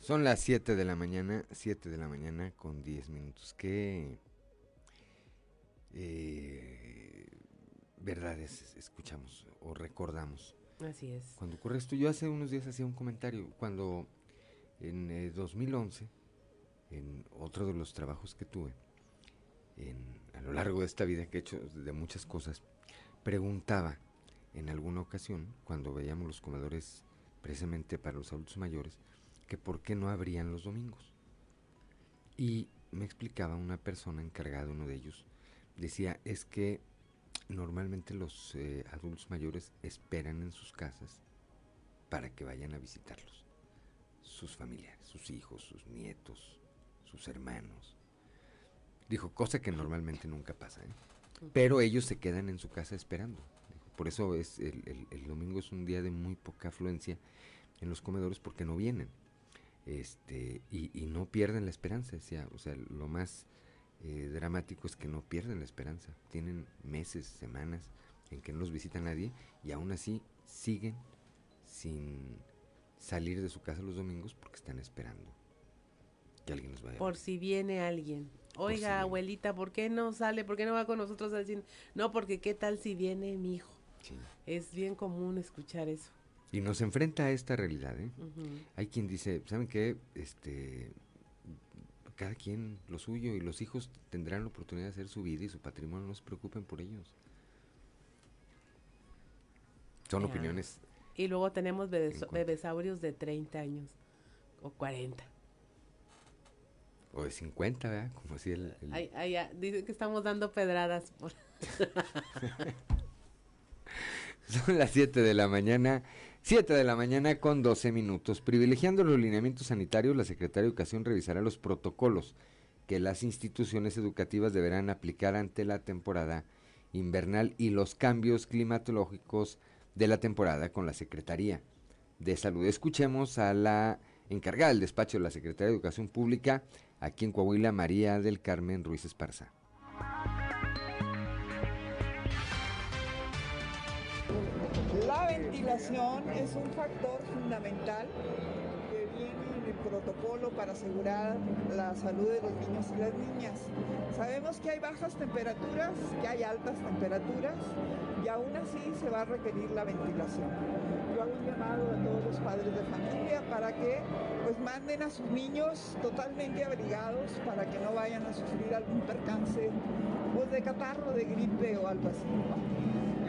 Son las 7 de la mañana, 7 de la mañana con 10 minutos. ¿Qué eh, verdades escuchamos o recordamos? Así es. Cuando ocurre esto, yo hace unos días hacía un comentario. Cuando en eh, 2011, en otro de los trabajos que tuve, en, a lo largo de esta vida que he hecho de muchas cosas, preguntaba en alguna ocasión, cuando veíamos los comedores precisamente para los adultos mayores, que por qué no abrían los domingos. Y me explicaba una persona encargada de uno de ellos, decía, es que normalmente los eh, adultos mayores esperan en sus casas para que vayan a visitarlos sus familiares, sus hijos, sus nietos, sus hermanos. Dijo, cosa que normalmente nunca pasa, ¿eh? pero ellos se quedan en su casa esperando. por eso es el, el, domingo es un día de muy poca afluencia en los comedores porque no vienen. Este, y, y no pierden la esperanza, decía, o sea, lo más eh, dramático es que no pierden la esperanza. Tienen meses, semanas en que no los visita nadie y aún así siguen sin salir de su casa los domingos porque están esperando que alguien los vaya Por si viene alguien. Oiga, si abuelita, ¿por qué no sale? ¿Por qué no va con nosotros al cine? No, porque qué tal si viene mi hijo. Sí. Es bien común escuchar eso. Y nos enfrenta a esta realidad, ¿eh? Hay quien dice, ¿saben qué? Este, cada quien lo suyo y los hijos tendrán la oportunidad de hacer su vida y su patrimonio, no se preocupen por ellos. Son opiniones. Y luego tenemos bebes- bebesaurios de 30 años o 40. O de 50, ¿verdad? Como así el... el- Ay, ay, ya, dicen que estamos dando pedradas. por- Son las 7 de la mañana, 7 de la mañana con 12 minutos. Privilegiando los lineamientos sanitarios, la Secretaría de Educación revisará los protocolos que las instituciones educativas deberán aplicar ante la temporada invernal y los cambios climatológicos de la temporada con la Secretaría de Salud. Escuchemos a la encargada del despacho de la Secretaría de Educación Pública aquí en Coahuila, María del Carmen Ruiz Esparza. Ventilación es un factor fundamental que viene en el protocolo para asegurar la salud de los niños y las niñas. Sabemos que hay bajas temperaturas, que hay altas temperaturas y aún así se va a requerir la ventilación. Yo hago un llamado a todos los padres de familia para que pues manden a sus niños totalmente abrigados para que no vayan a sufrir algún percance pues, de catarro, de gripe o algo así. ¿no?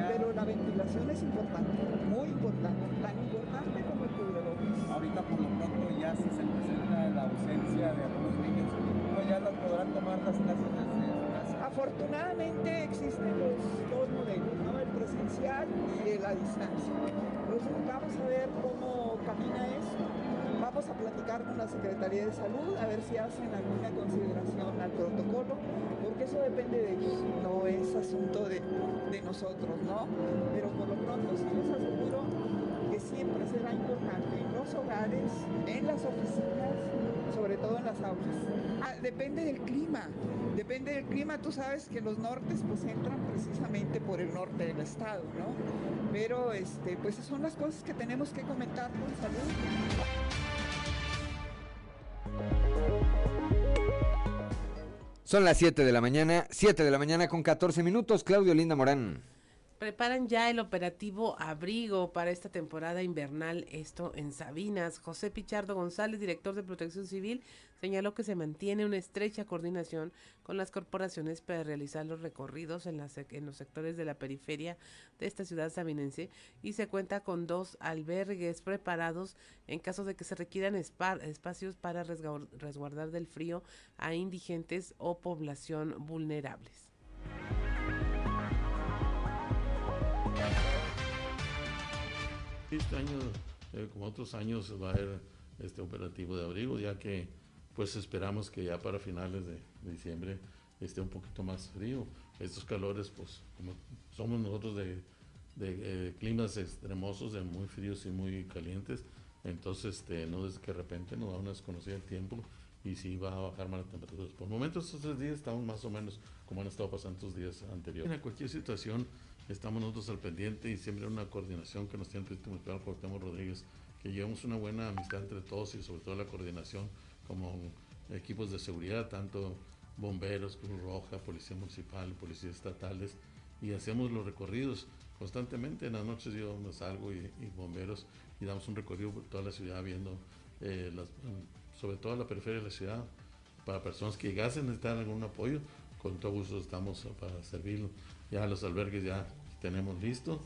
Pero la ventilación es importante, muy importante, tan importante como el cubrebocas. Ahorita por lo pronto ya si se presenta la ausencia de algunos niños, pues ya no podrán tomar las clases desde. Afortunadamente existen los dos modelos, ¿no? el presencial y el a distancia. Entonces vamos a ver cómo camina esto. Vamos a platicar con la Secretaría de Salud a ver si hacen alguna consideración al protocolo, porque eso depende de ellos, no es asunto de, de nosotros, ¿no? Pero por lo pronto sí les aseguro que siempre será importante en los hogares, en las oficinas, sobre todo en las aulas. Ah, depende del clima, depende del clima. Tú sabes que los nortes pues entran precisamente por el norte del estado, ¿no? Pero este, pues son las cosas que tenemos que comentar con salud. Son las 7 de la mañana, 7 de la mañana con 14 minutos. Claudio Linda Morán. Preparan ya el operativo Abrigo para esta temporada invernal, esto en Sabinas. José Pichardo González, director de Protección Civil, señaló que se mantiene una estrecha coordinación con las corporaciones para realizar los recorridos en, los sectores de la periferia de esta ciudad sabinense y se cuenta con dos albergues preparados en caso de que se requieran espa- espacios para resguar- resguardar del frío a indigentes o población vulnerables. Este año, eh, como otros años, va a haber este operativo de abrigo, ya que pues esperamos que ya para finales de, diciembre esté un poquito más frío. Estos calores, pues como somos nosotros de, de, eh, climas extremosos, de muy fríos y muy calientes, entonces este, no es que de repente nos va a desconocer el tiempo y sí va a bajar más las temperaturas. Por el momento estos tres días estamos más o menos como han estado pasando estos días anteriores. En cualquier situación estamos nosotros al pendiente y siempre una coordinación que nos tiene el presidente municipal Rodríguez, que llevamos una buena amistad entre todos y sobre todo la coordinación como equipos de seguridad, tanto bomberos, Cruz Roja, Policía Municipal, Policías Estatales, y hacemos los recorridos constantemente. En las noches yo me salgo y, bomberos y damos un recorrido por toda la ciudad viendo, eh, las, sobre todo la periferia de la ciudad, para personas que llegasen a necesitar algún apoyo, con todo gusto estamos para servirlo. Ya los albergues ya tenemos listo,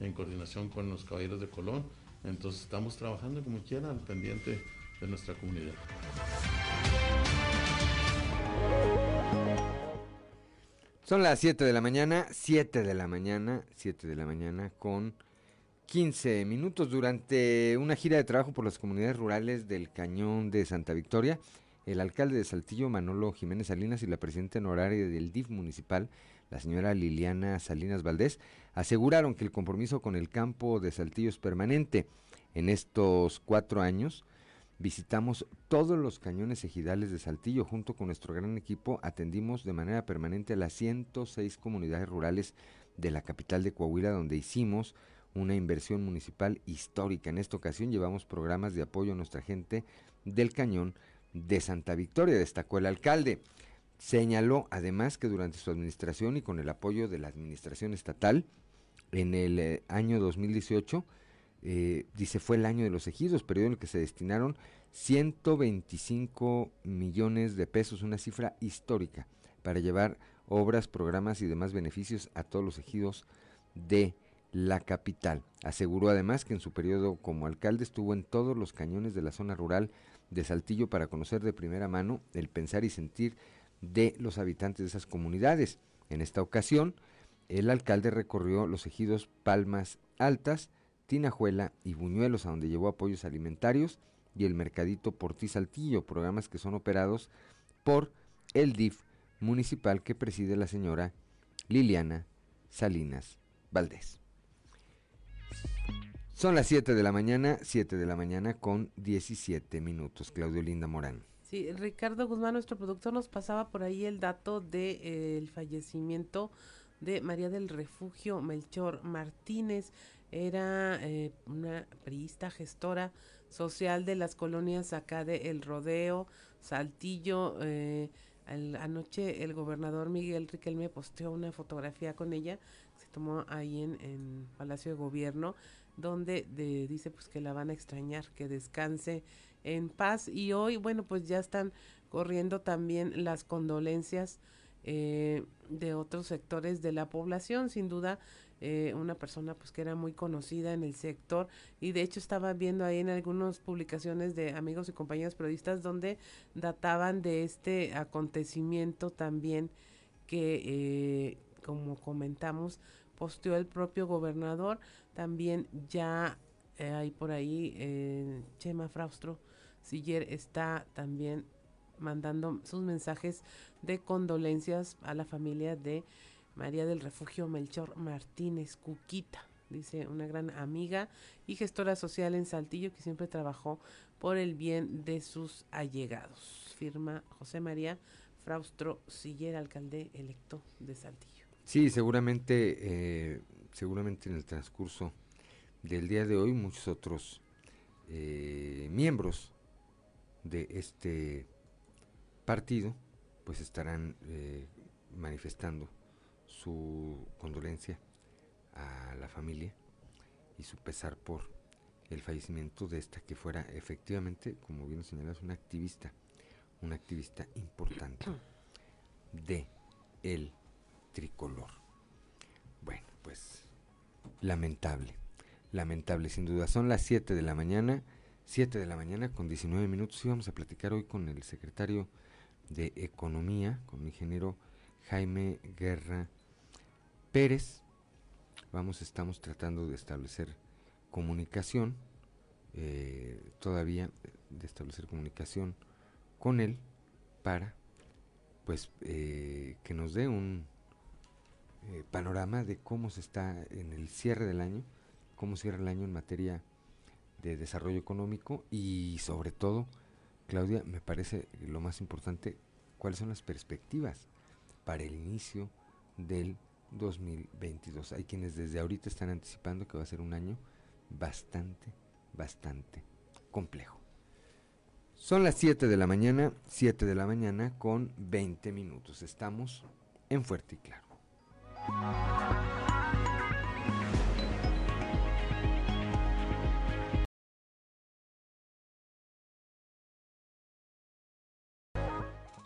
en coordinación con los caballeros de Colón, entonces estamos trabajando como quiera al pendiente de nuestra comunidad. Son las 7 de la mañana, 7 de la mañana, 7 de la mañana con 15 minutos durante una gira de trabajo por las comunidades rurales del Cañón de Santa Victoria. El alcalde de Saltillo, Manolo Jiménez Salinas, y la presidenta honoraria del DIF municipal, la señora Liliana Salinas Valdés, aseguraron que el compromiso con el campo de Saltillo es permanente. En estos cuatro años visitamos todos los cañones ejidales de Saltillo. Junto con nuestro gran equipo atendimos de manera permanente a las 106 comunidades rurales de la capital de Coahuila, donde hicimos una inversión municipal histórica. En esta ocasión llevamos programas de apoyo a nuestra gente del cañón de Santa Victoria, destacó el alcalde. Señaló además que durante su administración y con el apoyo de la administración estatal, en el eh, año 2018 eh, dice fue el año de los ejidos, periodo en el que se destinaron 125 millones de pesos, una cifra histórica, para llevar obras, programas y demás beneficios a todos los ejidos de la capital. Aseguró además que en su periodo como alcalde estuvo en todos los cañones de la zona rural de Saltillo para conocer de primera mano el pensar y sentir de los habitantes de esas comunidades. En esta ocasión, el alcalde recorrió los ejidos Palmas Altas, Tinajuela y Buñuelos, a donde llevó apoyos alimentarios, y el Mercadito Porti Saltillo, programas que son operados por el DIF municipal que preside la señora Liliana Salinas Valdés. Son las 7 de la mañana, 7 de la mañana con 17 minutos. Claudio Linda Morán. Sí, Ricardo Guzmán, nuestro productor, nos pasaba por ahí el dato del de, eh, fallecimiento de María del Refugio Melchor Martínez. Era eh, una priista gestora social de las colonias acá de El Rodeo, Saltillo. Eh, anoche el gobernador Miguel Riquelme posteó una fotografía con ella, se tomó ahí en, en Palacio de Gobierno, donde dice pues que la van a extrañar, que descanse en paz. Y hoy, bueno, pues ya están corriendo también las condolencias eh, de otros sectores de la población, sin duda eh, una persona pues que era muy conocida en el sector. Y de hecho estaba viendo ahí en algunas publicaciones de amigos y compañeros periodistas donde databan de este acontecimiento también que eh, como comentamos posteó el propio gobernador también ya hay por ahí Chema Fraustro Siller está también mandando sus mensajes de condolencias a la familia de María del Refugio Melchor Martínez Cuquita, dice una gran amiga y gestora social en Saltillo que siempre trabajó por el bien de sus allegados. Firma José María Fraustro Siller, alcalde electo de Saltillo. Sí, seguramente, eh, seguramente en el transcurso del día de hoy muchos otros eh, miembros de este partido pues estarán eh, manifestando su condolencia a la familia y su pesar por el fallecimiento de esta que fuera efectivamente, como bien señalas, una activista, una activista importante de el tricolor. Bueno, pues lamentable, lamentable sin duda. Son las 7 de la mañana, 7 de la mañana con 19 minutos y vamos a platicar hoy con el secretario de Economía con el ingeniero Jaime Guerra Pérez. Vamos, estamos tratando de establecer comunicación, eh, todavía de establecer comunicación con él para, pues, eh, que nos dé un eh, panorama de cómo se está en el cierre del año, cómo cierra el año en materia de desarrollo económico y sobre todo Claudia, me parece lo más importante, cuáles son las perspectivas para el inicio del 2022. Hay quienes desde ahorita están anticipando que va a ser un año bastante, bastante complejo. Son las 7 de la mañana, 7 de la mañana con 20 minutos. Estamos en Fuerte y Claro.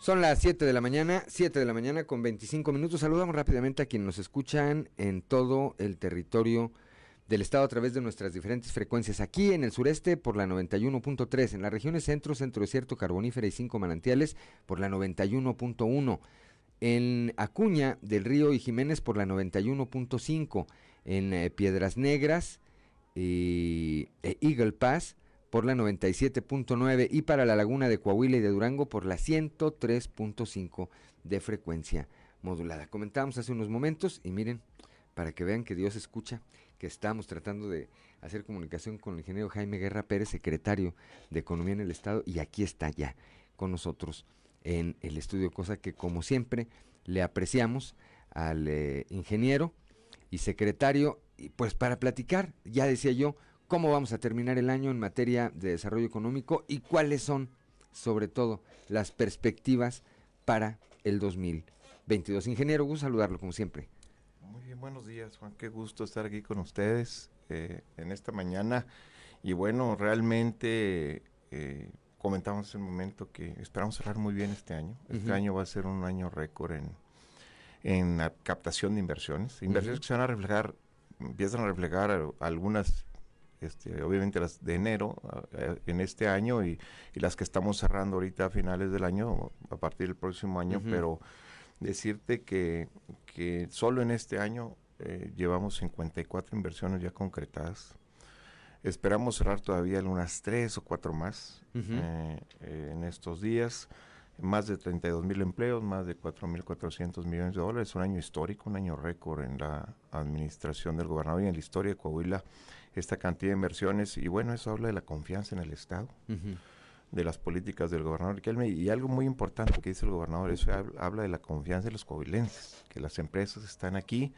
Son las 7 de la mañana, 7 de la mañana con 25 minutos. Saludamos rápidamente a quienes nos escuchan en todo el territorio del estado a través de nuestras diferentes frecuencias. Aquí en el sureste por la 91.3, en las regiones centro, centro desierto, carbonífera y cinco manantiales por la 91.1. En Acuña del Río y Jiménez por la 91.5. En eh, Piedras Negras y e Eagle Pass por la 97.9 y para la laguna de Coahuila y de Durango por la 103.5 de frecuencia modulada. Comentábamos hace unos momentos y miren, para que vean que Dios escucha, que estamos tratando de hacer comunicación con el ingeniero Jaime Guerra Pérez, secretario de Economía en el Estado, y aquí está ya con nosotros en el estudio, cosa que como siempre le apreciamos al eh, ingeniero y secretario, y pues para platicar, ya decía yo, cómo vamos a terminar el año en materia de desarrollo económico y cuáles son, sobre todo, las perspectivas para el 2022. Ingeniero, gusto saludarlo como siempre. Muy bien, buenos días, Juan. Qué gusto estar aquí con ustedes. eh, en esta mañana. Y bueno, realmente eh, comentamos hace un momento que esperamos cerrar muy bien este año. Este año va a ser un año récord en, en la captación de inversiones. Inversiones que se van a reflejar, empiezan a reflejar algunas este, obviamente las de enero en este año y, las que estamos cerrando ahorita a finales del año, a partir del próximo año, pero decirte que, que solo en este año eh, llevamos 54 inversiones ya concretadas. Esperamos cerrar todavía unas tres o cuatro más eh, eh, en estos días. Más de 32 mil empleos, más de 4.400 millones de dólares. Un año histórico, un año récord en la administración del gobernador y en la historia de Coahuila esta cantidad de inversiones y bueno, eso habla de la confianza en el Estado, de las políticas del gobernador Y algo muy importante que dice el gobernador, eso habla, de la confianza de los coahuilenses, que las empresas están aquí,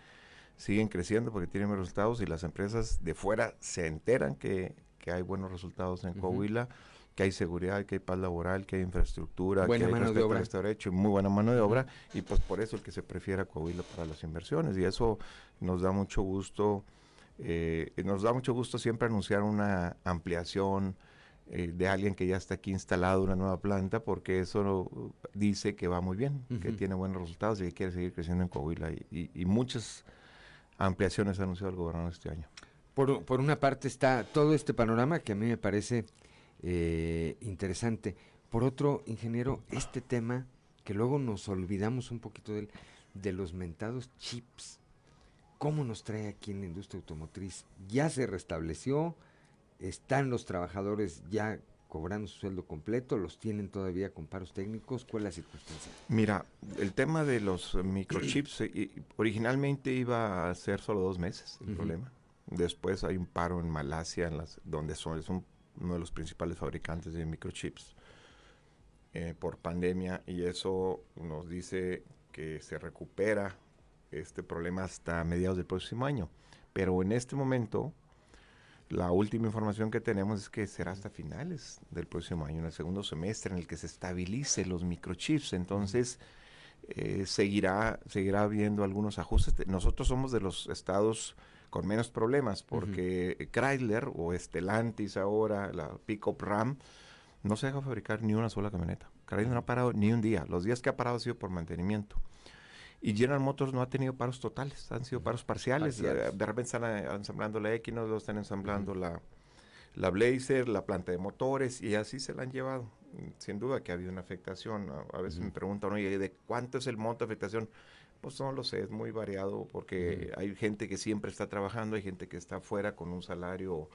siguen creciendo porque tienen buenos resultados y las empresas de fuera se enteran que, hay buenos resultados en Coahuila que hay seguridad, que hay paz laboral, que hay infraestructura, que hay mano de obra. derecho y muy buena mano de obra, y pues por eso el que se prefiere a Coahuila para las inversiones, y eso nos da mucho gusto eh, nos da mucho gusto siempre anunciar una ampliación eh, de alguien que ya está aquí instalado, una nueva planta, porque eso dice que va muy bien, que tiene buenos resultados y que quiere seguir creciendo en Coahuila. Y, muchas ampliaciones ha anunciado el gobernador este año. Por, por, una parte está todo este panorama que a mí me parece eh, interesante. Por otro, ingeniero, este tema que luego nos olvidamos un poquito de, de los mentados chips cómo nos trae aquí en la industria automotriz. Ya se restableció, están los trabajadores ya cobrando su sueldo completo, los tienen todavía con paros técnicos, ¿cuál es la circunstancia? Mira, el tema de los microchips eh, originalmente iba a ser solo dos meses el problema. Después hay un paro en Malasia, en las, donde son, uno de los principales fabricantes de microchips eh, por pandemia y eso nos dice que se recupera este problema hasta mediados del próximo año. Pero en este momento, la última información que tenemos es que será hasta finales del próximo año, en el segundo semestre, en el que se estabilice los microchips. Entonces, eh, seguirá, seguirá habiendo algunos ajustes. Nosotros somos de los estados con menos problemas, porque Chrysler o Stellantis ahora, la Pickup Ram, no se deja fabricar ni una sola camioneta. Chrysler no ha parado ni un día. Los días que ha parado ha sido por mantenimiento. Y General Motors no ha tenido paros totales, han sido paros parciales. De, repente están eh, ensamblando la Equinox, luego están ensamblando la, la Blazer, la planta de motores, y así se la han llevado. Sin duda que ha habido una afectación. A, veces me preguntan, oye, ¿de cuánto es el monto de afectación? Pues no lo sé, es muy variado porque hay gente que siempre está trabajando, hay gente que está fuera con un salario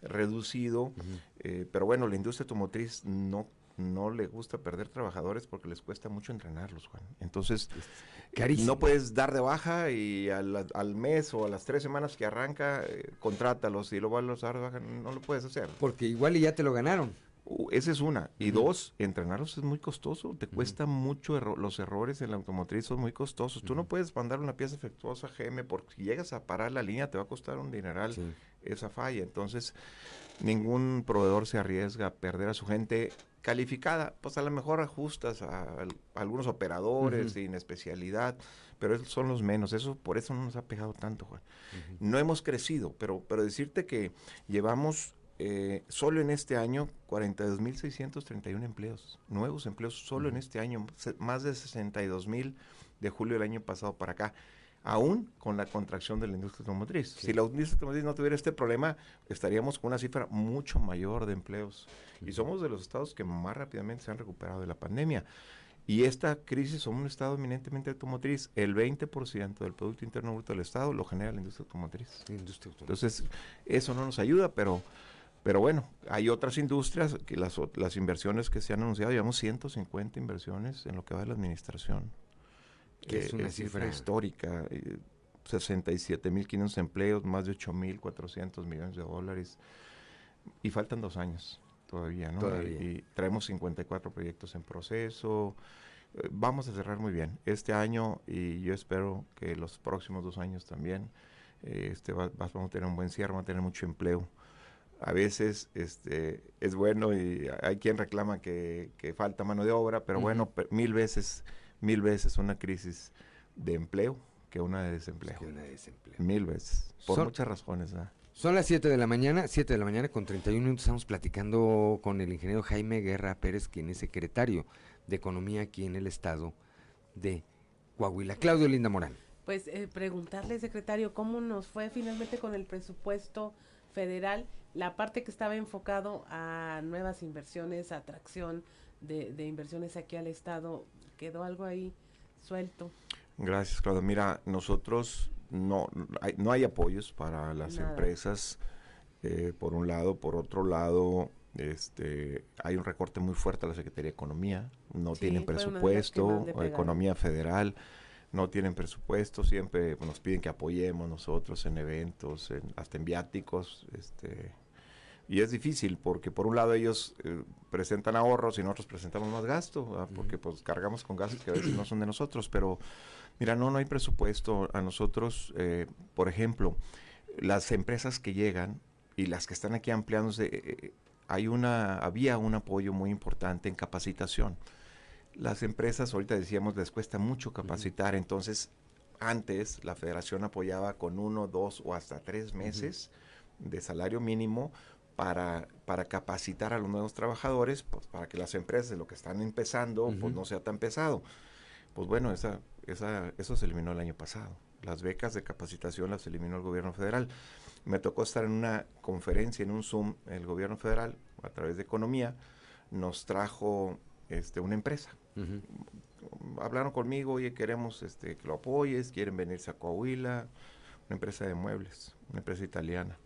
reducido, eh, pero bueno, la industria automotriz no no le gusta perder trabajadores porque les cuesta mucho entrenarlos, Juan. Entonces, no puedes dar de baja y al, mes o a las tres semanas que arranca, eh, contrátalos y luego a los dar de baja, no lo puedes hacer. Porque igual y ya te lo ganaron. Uh, esa es una. Y dos, entrenarlos es muy costoso. Te cuesta mucho. los errores en la automotriz son muy costosos. Tú no puedes mandar una pieza efectuosa GM porque si llegas a parar la línea te va a costar un dineral esa falla. Entonces, ningún proveedor se arriesga a perder a su gente calificada. Pues a lo mejor ajustas a, algunos operadores sin especialidad, pero esos son los menos. Eso por eso no nos ha pegado tanto, Juan. No hemos crecido, pero, pero decirte que llevamos eh, solo en este año 42.631 empleos, nuevos empleos solo en este año, más de 62.000 de julio del año pasado para acá aún con la contracción de la industria automotriz. Si la industria automotriz no tuviera este problema, estaríamos con una cifra mucho mayor de empleos. Y somos de los estados que más rápidamente se han recuperado de la pandemia. Y esta crisis, somos un estado eminentemente automotriz. El 20% del Producto Interno Bruto del Estado lo genera la industria automotriz. Entonces, eso no nos ayuda, pero... Pero bueno, hay otras industrias que las, las inversiones que se han anunciado, llevamos 150 inversiones en lo que va de la administración que es una cifra histórica. 67.500 empleos, más de 8.400 millones de dólares. Y faltan dos años todavía, ¿no? Y, traemos 54 proyectos en proceso. Eh, vamos a cerrar muy bien este año y yo espero que los próximos dos años también eh, este vamos a tener un buen cierre, vamos a tener mucho empleo. A veces este, es bueno y hay quien reclama que, falta mano de obra, pero bueno, mil veces mil veces una crisis de empleo que una de desempleo. Mil veces. Por muchas razones. Son las 7 de la mañana, 7 de la mañana con 31 minutos. Estamos platicando con el ingeniero Jaime Guerra Pérez, quien es secretario de Economía aquí en el estado de Coahuila. Claudio Linda Morán. Pues eh, preguntarle, secretario, ¿cómo nos fue finalmente con el presupuesto federal? La parte que estaba enfocado a nuevas inversiones, atracción de, de inversiones aquí al estado, ¿quedó algo ahí suelto? Gracias, Claudio. Mira, nosotros no hay, no hay apoyos para las empresas, eh, por un lado. Por otro lado, este, hay un recorte muy fuerte a la Secretaría de Economía. No tienen presupuesto, Economía Federal. No tienen presupuesto, siempre nos piden que apoyemos nosotros en eventos, hasta en viáticos, este, y es difícil porque por un lado ellos eh, presentan ahorros y nosotros presentamos más gasto, porque pues cargamos con gastos que a veces no son de nosotros, pero Mira, no, no hay presupuesto. A nosotros, eh, por ejemplo, las empresas que llegan y las que están aquí ampliándose, eh, eh, hay una, había un apoyo muy importante en capacitación. Las empresas, ahorita decíamos, les cuesta mucho capacitar, entonces antes la federación apoyaba con uno, dos o hasta tres meses de salario mínimo para, para capacitar a los nuevos trabajadores, pues para que las empresas lo que están empezando, pues no sea tan pesado. Pues bueno, esa esa, eso se eliminó el año pasado. Las becas de capacitación las eliminó el gobierno federal. Me tocó estar en una conferencia, en un Zoom, el gobierno federal, a través de economía, nos trajo este, una empresa. Hablaron conmigo, oye, queremos este, que lo apoyes, quieren venirse a Coahuila, una empresa de muebles, una empresa italiana.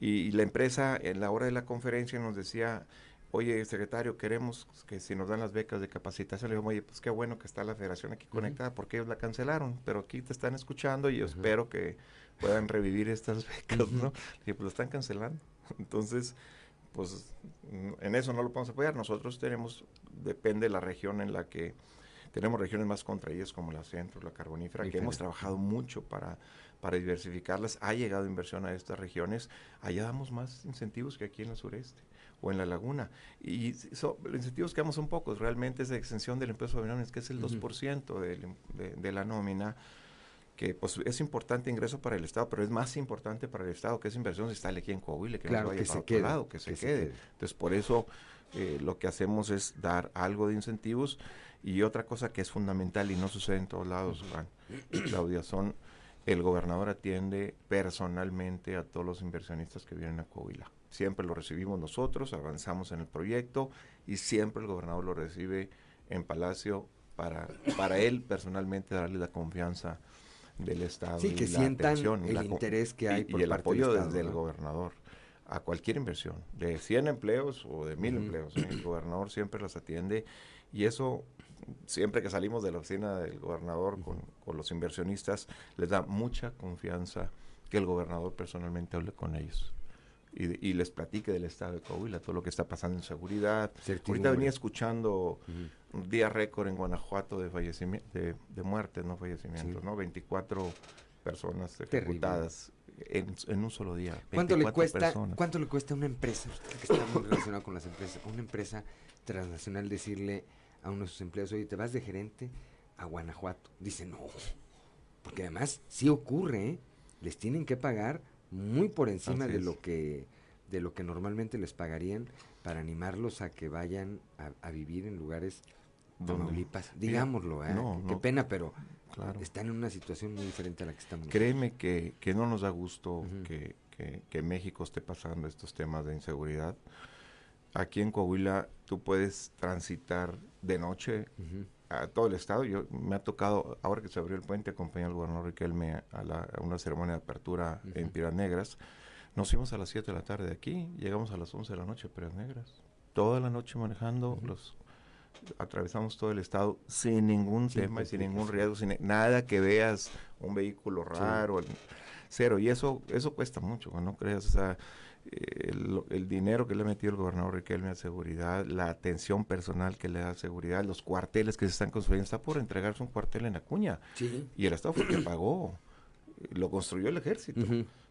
Y la empresa, en la hora de la conferencia, nos decía, oye, secretario, queremos que si nos dan las becas de capacitación, le digo, oye, pues qué bueno que está la federación aquí conectada, porque ellos la cancelaron, pero aquí te están escuchando y yo espero que puedan revivir estas becas, ¿no? Y pues lo están cancelando. Entonces, pues en eso no lo podemos apoyar. Nosotros tenemos, depende de la región en la que tenemos regiones más contraídas como la centro, la carbonífera, que hemos trabajado mucho para, para diversificarlas. Ha llegado inversión a estas regiones. Allá damos más incentivos que aquí en el sureste o en la laguna. Y los incentivos que damos son pocos, realmente es de extensión del empleo es que es el 2% de, de, la nómina, que pues es importante ingreso para el Estado, pero es más importante para el Estado que esa inversión se instale aquí en Coahuila, que no vaya para otro lado, que, se, quede. Entonces, por eso eh, lo que hacemos es dar algo de incentivos y otra cosa que es fundamental y no sucede en todos lados, Juan Claudia, son el gobernador atiende personalmente a todos los inversionistas que vienen a Coahuila siempre lo recibimos nosotros, avanzamos en el proyecto y siempre el gobernador lo recibe en Palacio para, para él personalmente darle la confianza del Estado. Sí, que sientan el interés que hay y, y el apoyo desde el gobernador a cualquier inversión, de 100 empleos o de 1000 empleos. El gobernador siempre los atiende y eso, siempre que salimos de la oficina del gobernador con, con los inversionistas, les da mucha confianza que el gobernador personalmente hable con ellos y, les platique del estado de Coahuila, todo lo que está pasando en seguridad. Ahorita venía escuchando un día récord en Guanajuato de fallecimiento, de, de muertes, no fallecimientos, ¿no? 24 personas ejecutadas en, un solo día. ¿Cuánto le cuesta cuánto le cuesta a una empresa, que está muy relacionado con las empresas, a una empresa transnacional decirle a uno de sus empleados, oye, te vas de gerente a Guanajuato? Dice, no, porque además sí ocurre, ¿eh? les tienen que pagar muy por encima de lo que de lo que normalmente les pagarían para animarlos a que vayan a, vivir en lugares Tamaulipas, digámoslo, ¿eh? qué pena, pero están en una situación muy diferente a la que estamos. Créeme que, que no nos da gusto que, que, México esté pasando estos temas de inseguridad. Aquí en Coahuila tú puedes transitar de noche a todo el estado. Yo me ha tocado, ahora que se abrió el puente, acompañé al gobernador Riquelme a, una ceremonia de apertura en Piedras Negras. Nos fuimos a las 7 de la tarde de aquí, llegamos a las 11 de la noche a Piedras Negras. Toda la noche manejando, los atravesamos todo el estado sin ningún tema, sin ningún riesgo, sin nada que veas un vehículo raro, cero. Y eso eso cuesta mucho, no creas, o sea, el, dinero que le ha metido el gobernador Riquelme a seguridad, la atención personal que le da seguridad, los cuarteles que se están construyendo, está por entregarse un cuartel en Acuña. Y el Estado fue el que pagó, lo construyó el ejército.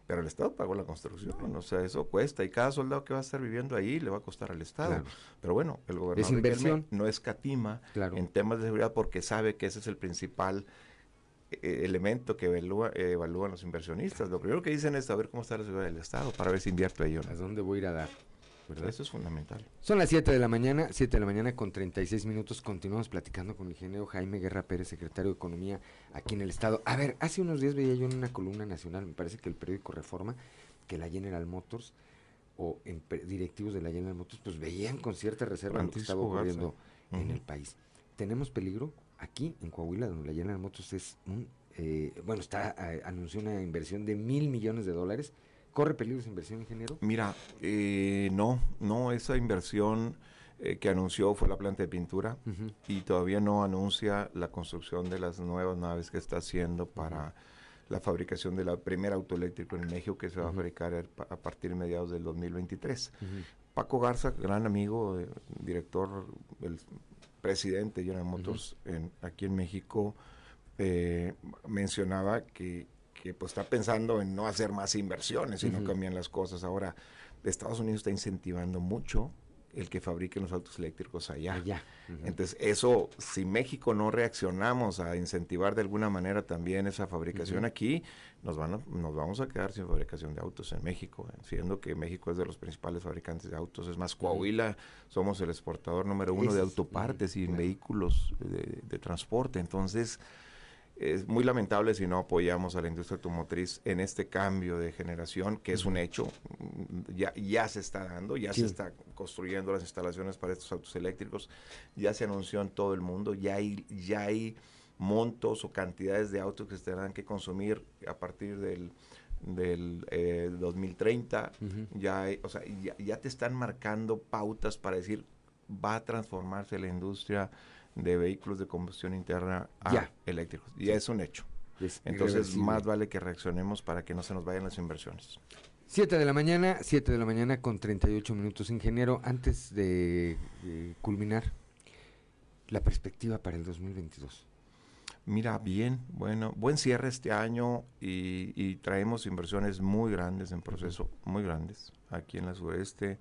Pero el Estado pagó la construcción, o sea, eso cuesta. Y cada soldado que va a estar viviendo ahí le va a costar al Estado. Pero bueno, el gobernador Riquelme no escatima en temas de seguridad porque sabe que ese es el principal eh, elemento que evalúa, eh, evalúan los inversionistas. Lo primero que dicen es saber cómo está la seguridad del Estado para ver si invierto ahí o no. ¿A dónde voy a ir a dar? ¿verdad? Eso es fundamental. Son las 7 de la mañana, 7 de la mañana con 36 minutos. Continuamos platicando con el ingeniero Jaime Guerra Pérez, secretario de Economía aquí en el Estado. A ver, hace unos días veía yo en una columna nacional, me parece que el periódico Reforma, que la General Motors o en directivos de la General Motors, pues veían con cierta reserva lo que estaba ocurriendo en el país. Tenemos peligro aquí en Coahuila, donde la General Motors es un, eh, bueno, está eh, anunció una inversión de mil millones de dólares. ¿Corre peligro esa inversión, ingeniero? Mira, eh, no, no, esa inversión eh, que anunció fue la planta de pintura y todavía no anuncia la construcción de las nuevas naves que está haciendo para la fabricación de la primera auto eléctrico en México que se va a fabricar a pa- a partir de mediados del 2023. Paco Garza, gran amigo, eh, director, el presidente de General Motors en- aquí en México, eh, mencionaba que, que, pues está pensando en no hacer más inversiones si no Ujú. cambian las cosas. Ahora, Estados Unidos está incentivando mucho el que fabriquen los autos eléctricos allá. Ujú. Entonces, eso, si México no reaccionamos a incentivar de alguna manera también esa fabricación aquí, nos, van a- nos vamos a quedar sin fabricación de autos en México, eh, siendo que México es de los principales fabricantes de autos. Es más, Coahuila somos el exportador número uno de autopartes y vehículos de, de transporte. Entonces, es muy lamentable si no apoyamos a la industria automotriz en este cambio de generación, que es un hecho, ya, ya se está dando, ya Sí. se está construyendo las instalaciones para estos autos eléctricos, ya se anunció en todo el mundo, ya hay, ya hay montos o cantidades de autos que se tendrán que consumir a partir del, del eh, 2030, Ujú. ya, hay- o sea, ya, ya te están marcando pautas para decir, va a transformarse la industria de vehículos de combustión interna a Ya. eléctricos. Ya es un hecho. Es Entonces, más vale que reaccionemos para que no se nos vayan las inversiones. 7 de la mañana, 7 de la mañana con 38 minutos. Ingeniero, antes de culminar, la perspectiva para el 2022. Mira, bien, bueno, buen cierre este año y, y traemos inversiones muy grandes en proceso, muy grandes, aquí en la sureste,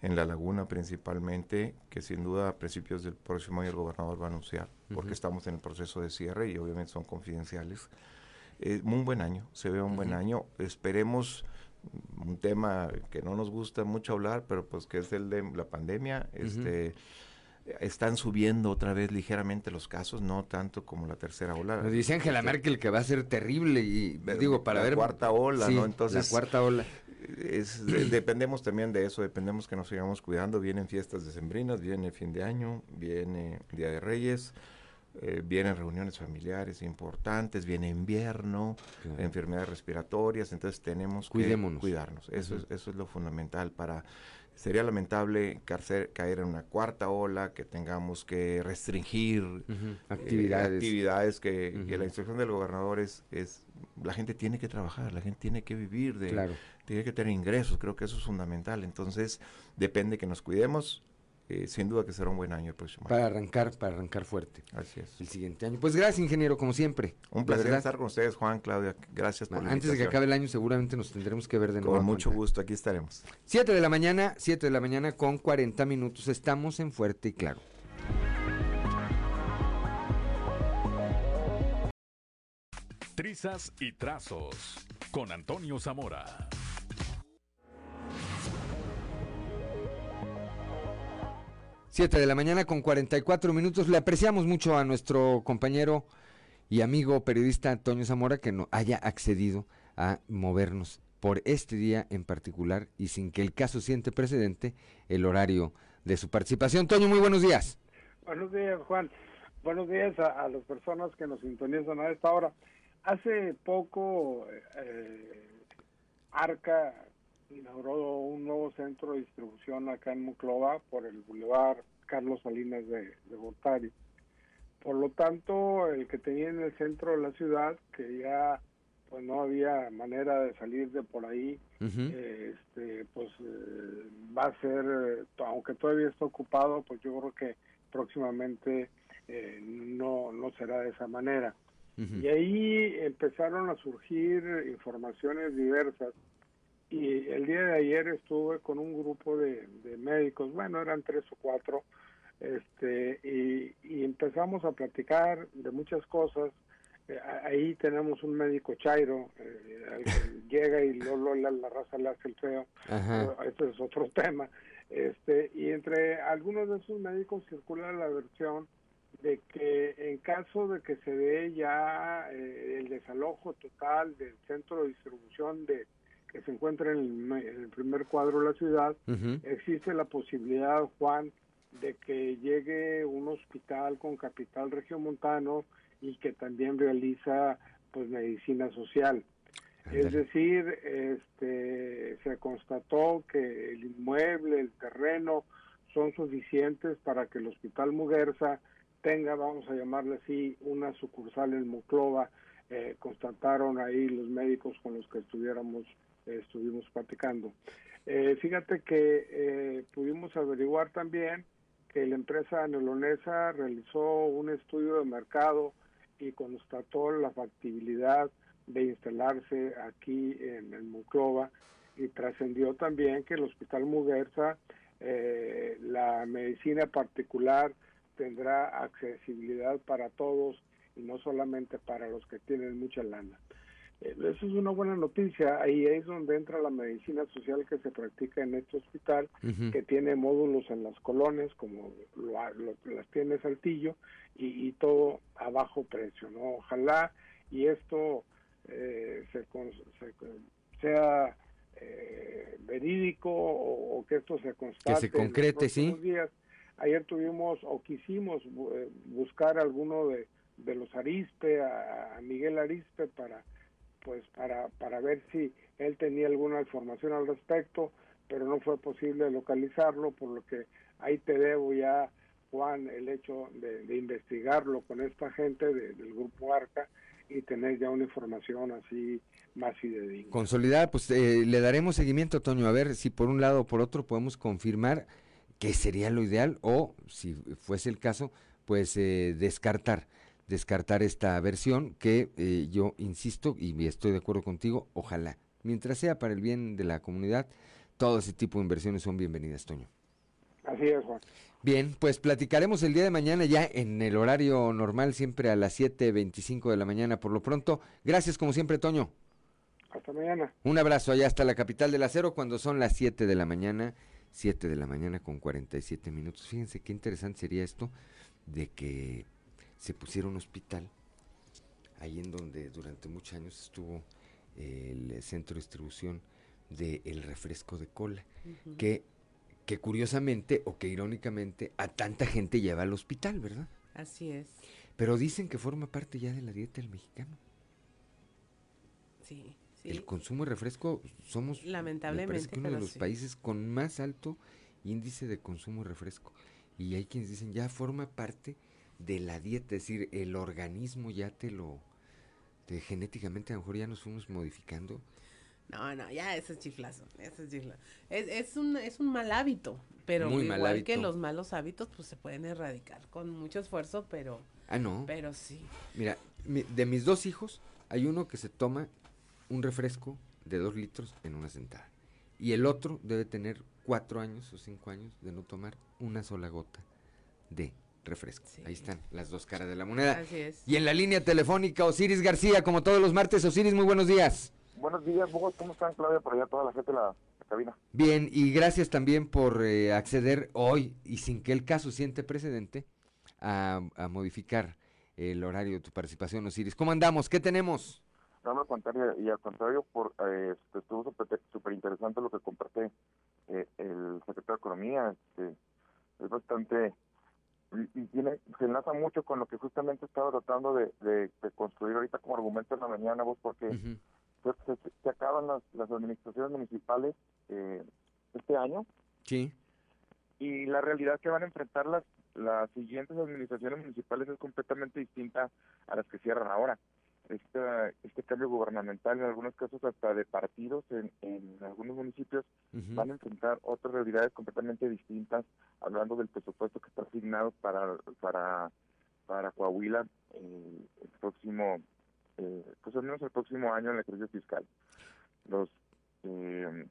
en la laguna principalmente, que sin duda a principios del próximo año el gobernador va a anunciar, porque estamos en el proceso de cierre y obviamente son confidenciales. Eh, un buen año, se ve un buen año. Esperemos mm, un tema que no nos gusta mucho hablar, pero pues que es el de la pandemia. Este, están subiendo otra vez ligeramente los casos, no tanto como la tercera ola. Nos dice Angela Este, Merkel que va a ser terrible y digo, para la ver... cuarta ola, Sí, ¿no? Entonces, La cuarta ola. es- de- dependemos también de eso, dependemos que nos sigamos cuidando. Vienen fiestas decembrinas, viene fin de año, viene Día de Reyes, eh, vienen reuniones familiares importantes, viene invierno, Claro. enfermedades respiratorias, entonces tenemos Cuidémonos. que cuidarnos. Eso, es, eso es lo fundamental para... Sería lamentable caer en una cuarta ola, que tengamos que restringir eh, actividades. actividades que, que la instrucción del gobernador es, es, la gente tiene que trabajar, la gente tiene que vivir, de, Claro. tiene que tener ingresos, creo que eso es fundamental. Entonces, depende que nos cuidemos, eh, sin duda que será un buen año el próximo año. Para arrancar, para arrancar fuerte. Así es. El siguiente año. Pues gracias, ingeniero, como siempre. Un La placer verdad, estar con ustedes, Juan, Claudia, gracias por la Antes de que acabe el año, seguramente nos tendremos que ver de nuevo. Con mucho gusto, aquí estaremos. 7 de la mañana, 7 de la mañana con 40 minutos. Estamos en Fuerte y Claro. Trizas y trazos con Antonio Zamora. Siete de la mañana con 44 minutos. Le apreciamos mucho a nuestro compañero y amigo periodista Antonio Zamora que no haya accedido a movernos por este día en particular y sin que el caso siente precedente el horario de su participación. Toño, muy buenos días. Buenos días, Juan. Buenos días a, las personas que nos sintonizan a esta hora. Hace poco, eh, Arca inauguró un nuevo centro de distribución acá en Muclova por el Boulevard Carlos Salinas de, de Gortari. Por lo tanto, el que tenía en el centro de la ciudad, que ya pues no había manera de salir de por ahí, eh, este, pues eh, va a ser, eh, aunque todavía está ocupado, pues yo creo que próximamente eh, no, no será de esa manera. Y ahí empezaron a surgir informaciones diversas. Y el día de ayer estuve con un grupo de, de médicos, bueno, eran tres o cuatro, este, y, y empezamos a platicar de muchas cosas eh, ahí tenemos un médico chairo, eh, llega y luego la, la, raza le hace el feo. Este es otro tema. Este, y entre algunos de esos médicos circula la versión de que en caso de que se dé ya eh, el desalojo total del centro de distribución de que se encuentra en el, primer cuadro de la ciudad, existe la posibilidad, Juan, de que llegue un hospital con capital regiomontano y que también realiza pues medicina social. Es decir, este, se constató que el inmueble, el terreno son suficientes para que el Hospital Muguerza tenga, vamos a llamarle así, una sucursal en Moclova. Eh, constataron ahí los médicos con los que estuviéramos, estuvimos platicando. Eh, fíjate que eh, pudimos averiguar también que la empresa neolonesa realizó un estudio de mercado y constató la factibilidad de instalarse aquí en, el Muclova y trascendió también que el Hospital Muguerza, eh, la medicina particular tendrá accesibilidad para todos y no solamente para los que tienen mucha lana. Eh, eso es una buena noticia. Ahí es donde entra la medicina social que se practica en este hospital, que tiene módulos en las colonias, como lo, las tiene Saltillo, y, todo a bajo precio. ¿no? Ojalá y esto eh, se, sea eh, verídico o, que esto se constate. Que se concrete, sí. Días. Ayer tuvimos o quisimos buscar a alguno de, de los Arispe, a Miguel Arispe, para pues para, para ver si él tenía alguna información al respecto, pero no fue posible localizarlo, por lo que ahí te debo ya, Juan, el hecho de, investigarlo con esta gente del grupo ARCA y tener ya una información así más fidedigna. Consolidada, pues eh, le daremos seguimiento, Toño, a ver si por un lado o por otro podemos confirmar que sería lo ideal o, si fuese el caso, pues eh, descartar descartar esta versión que eh, yo insisto y estoy de acuerdo contigo, ojalá, mientras sea para el bien de la comunidad, todo ese tipo de inversiones son bienvenidas, Toño. Así es, Juan. Bien, pues platicaremos el día de mañana ya en el horario normal, siempre a las 7.25 de la mañana. Por lo pronto, gracias como siempre, Toño. Hasta mañana. Un abrazo allá hasta la capital del acero cuando son las 7 de la mañana, 7 de la mañana con 47 minutos. Fíjense qué interesante sería esto de que se pusiera un hospital, ahí en donde durante muchos años estuvo el centro de distribución del refresco de cola, que, que curiosamente o que irónicamente a tanta gente lleva al hospital, ¿verdad? Así es. Pero dicen que forma parte ya de la dieta del mexicano. Sí, sí. El consumo de refresco somos lamentablemente uno de los países con más alto índice de consumo de refresco. Y hay quienes dicen ya forma parte de la dieta, es decir, el organismo ya te lo, te, genéticamente a lo mejor ya nos fuimos modificando. No, no, ya eso es chiflazo, eso es chiflazo. Es, es, un, es un mal hábito, pero igual que los malos hábitos, pues se pueden erradicar con mucho esfuerzo, pero... Ah, no. Pero sí. Mira, de mis dos hijos, hay uno que se toma un refresco de dos litros en una sentada. Y el otro debe tener cuatro años o cinco años de no tomar una sola gota de refresco. Ahí están las dos caras de la moneda. Así es. Y en la línea telefónica, Osiris García, como todos los martes. Osiris, muy buenos días. Buenos días, ¿cómo están, Claudia? Por allá toda la gente de la, cabina. Bien, y gracias también por eh, acceder hoy, y sin que el caso siente precedente, a, modificar el horario de tu participación, Osiris. ¿Cómo andamos? ¿Qué tenemos? No, al contrario, y al contrario, por, eh, este, estuvo súper interesante lo que comparte eh, el secretario de Economía. Este, es bastante y, tiene, se enlaza mucho con lo que justamente estaba tratando de, de, construir ahorita como argumento en la mañana, vos, porque se, acaban las, las administraciones municipales eh, este año. Sí. Y la realidad que van a enfrentar las, las siguientes administraciones municipales es completamente distinta a las que cierran ahora este, este cambio gubernamental, en algunos casos hasta de partidos en, en algunos municipios, van a enfrentar otras realidades completamente distintas, hablando del presupuesto que está asignado para, para, para Coahuila eh, el próximo, eh, pues al menos el próximo año en la crisis fiscal. Los eh,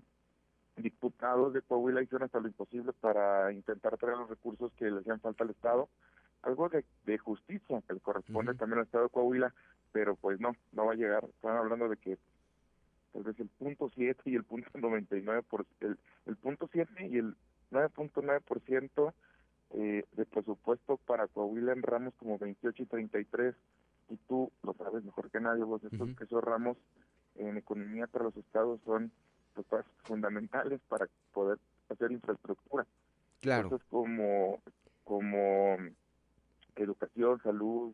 diputados de Coahuila hicieron hasta lo imposible para intentar traer los recursos que le hacían falta al Estado algo de, justicia que le corresponde también al Estado de Coahuila, pero pues no, no va a llegar. Están hablando de que tal vez el punto 7 y el punto 99 por el, el punto 7 y el 9.9% eh, de presupuesto para Coahuila en ramos como 28 y 33 y tú lo sabes mejor que nadie vos estos que esos ramos en economía para los estados son pues, fundamentales para poder hacer infraestructura. Claro. Entonces, como como educación salud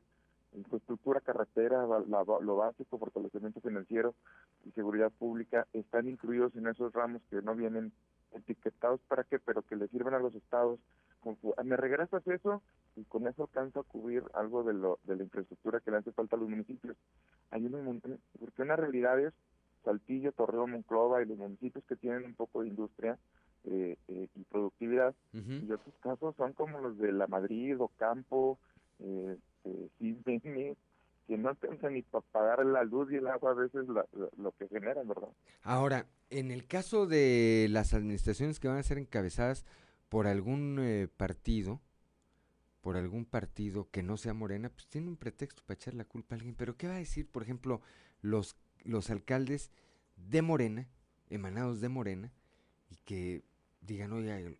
infraestructura carretera lo básico fortalecimiento financiero y seguridad pública están incluidos en esos ramos que no vienen etiquetados. Para qué pero que le sirven a los estados. Me regresas eso y con eso alcanza a cubrir algo de, lo, de la infraestructura que le hace falta a los municipios. Hay un porque una realidad es Saltillo, Torreón, Monclova y los municipios que tienen un poco de industria eh, eh, y productividad, y otros casos son como los de La Madrid, Ocampo, eh, eh que no alcanzan ni para pagar la luz y el agua a veces lo que generan, ¿verdad? Ahora, en el caso de las administraciones que van a ser encabezadas por algún eh, partido, por algún partido que no sea Morena, pues tiene un pretexto para echar la culpa a alguien. Pero ¿qué va a decir, por ejemplo, los, los alcaldes de Morena, emanados de Morena, y que digan, oye,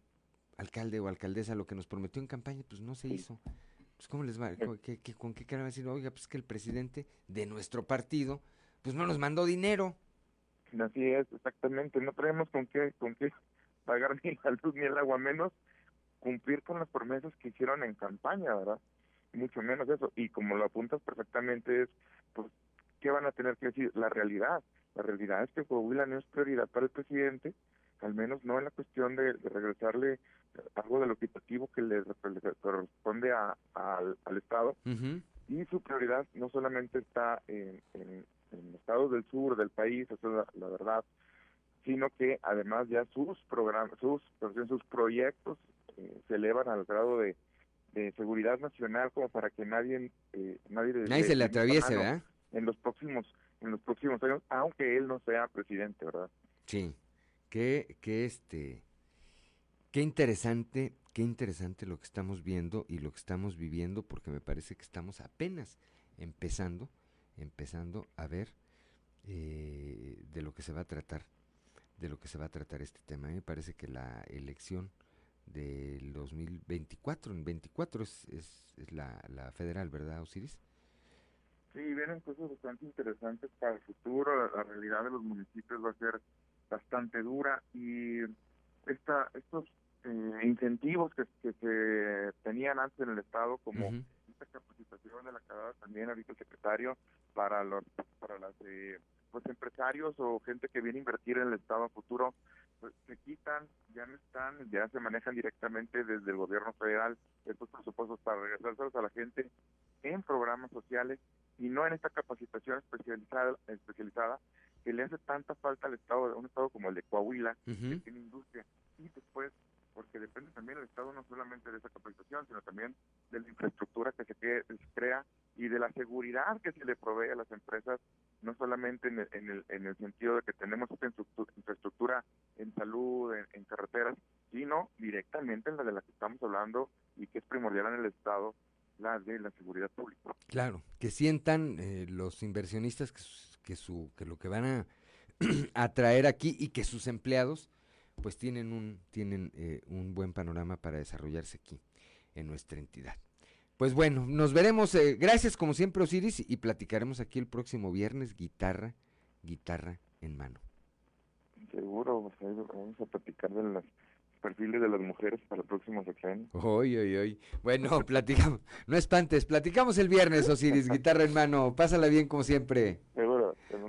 alcalde o alcaldesa, lo que nos prometió en campaña, pues no se hizo. Pues ¿cómo les va? ¿Con qué, con qué cara va a decir, oiga, pues que el presidente de nuestro partido, pues no nos mandó dinero? Así es, exactamente. No traemos con qué, con qué pagar ni la luz ni el agua, menos cumplir con las promesas que hicieron en campaña, ¿verdad? Mucho menos eso. Y como lo apuntas perfectamente es, pues, ¿qué van a tener que decir? La realidad. La realidad es que Coahuila no es prioridad para el presidente, al menos no en la cuestión de, regresarle algo de lo equitativo que le, corresponde a, al, Estado. Y su prioridad no solamente está en, en, estados del sur del país, eso es la verdad, sino que además ya sus programas, sus, sus proyectos eh, se elevan al grado de, seguridad nacional como para que nadie eh, nadie, se le atraviese, ¿verdad? En los próximos en los próximos años, aunque él no sea presidente, ¿verdad? Sí. Qué qué este qué interesante, qué interesante lo que estamos viendo y lo que estamos viviendo porque me parece que estamos apenas empezando empezando a ver eh, de lo que se va a tratar de lo que se va a tratar este tema. Me parece que la elección del 2024, en 24 es, es, la, la, federal, ¿verdad, Osiris? Sí, vienen cosas bastante interesantes para el futuro. La, realidad de los municipios va a ser bastante dura y esta, estos eh, incentivos que, que, se tenían antes en el Estado, como esta capacitación de la que también ahorita el secretario para, los, para las... Eh, pues empresarios o gente que viene a invertir en el Estado a futuro pues, se quitan, ya no están, ya se manejan directamente desde el gobierno federal estos presupuestos para regresárselos a la gente en programas sociales y no en esta capacitación especializada especializada que le hace tanta falta al Estado, un Estado como el de Coahuila, que tiene industria, y después porque depende también el Estado no solamente de esa capacitación, sino también de la infraestructura que se, crea y de la seguridad que se le provee a las empresas, no solamente en el, en el, en el sentido de que tenemos esta infraestructura en salud, en, carreteras, sino directamente en la de la que estamos hablando y que es primordial en el Estado, la de la seguridad pública. Claro, que sientan eh, los inversionistas que, su, que lo que van a atraer aquí y que sus empleados pues tienen un, tienen, eh, un buen panorama para desarrollarse aquí en nuestra entidad. Pues bueno, nos veremos. Eh, gracias como siempre Osiris y platicaremos aquí el próximo viernes guitarra, guitarra en mano. Seguro, vamos a platicar de los perfiles de las mujeres para el próximo sexenio. Hoy, hoy, hoy. Bueno, platicamos. No espantes, platicamos el viernes, Osiris, guitarra en mano. Pásala bien como siempre. Seguro.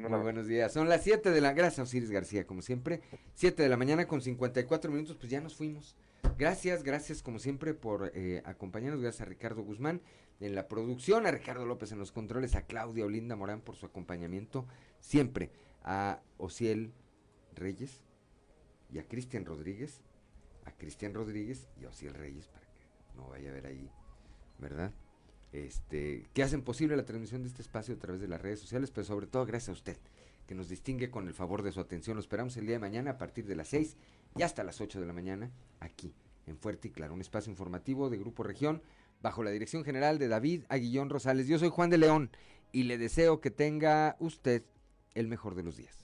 Muy buenos días. Son las 7 de la... Gracias, Osiris García, como siempre. 7 de la mañana con 54 minutos, pues ya nos fuimos. Gracias, gracias como siempre por eh, acompañarnos. Gracias a Ricardo Guzmán en la producción, a Ricardo López en los controles, a Claudia Olinda Morán por su acompañamiento siempre, a Ociel Reyes y a Cristian Rodríguez, a Cristian Rodríguez y a Ociel Reyes para que no vaya a ver ahí, ¿verdad? Este, que hacen posible la transmisión de este espacio a través de las redes sociales, pero sobre todo gracias a usted, que nos distingue con el favor de su atención. Lo esperamos el día de mañana a partir de las 6 y hasta las 8 de la mañana, aquí, en Fuerte y Claro, un espacio informativo de Grupo Región, bajo la dirección general de David Aguillón Rosales. Yo soy Juan de León y le deseo que tenga usted el mejor de los días.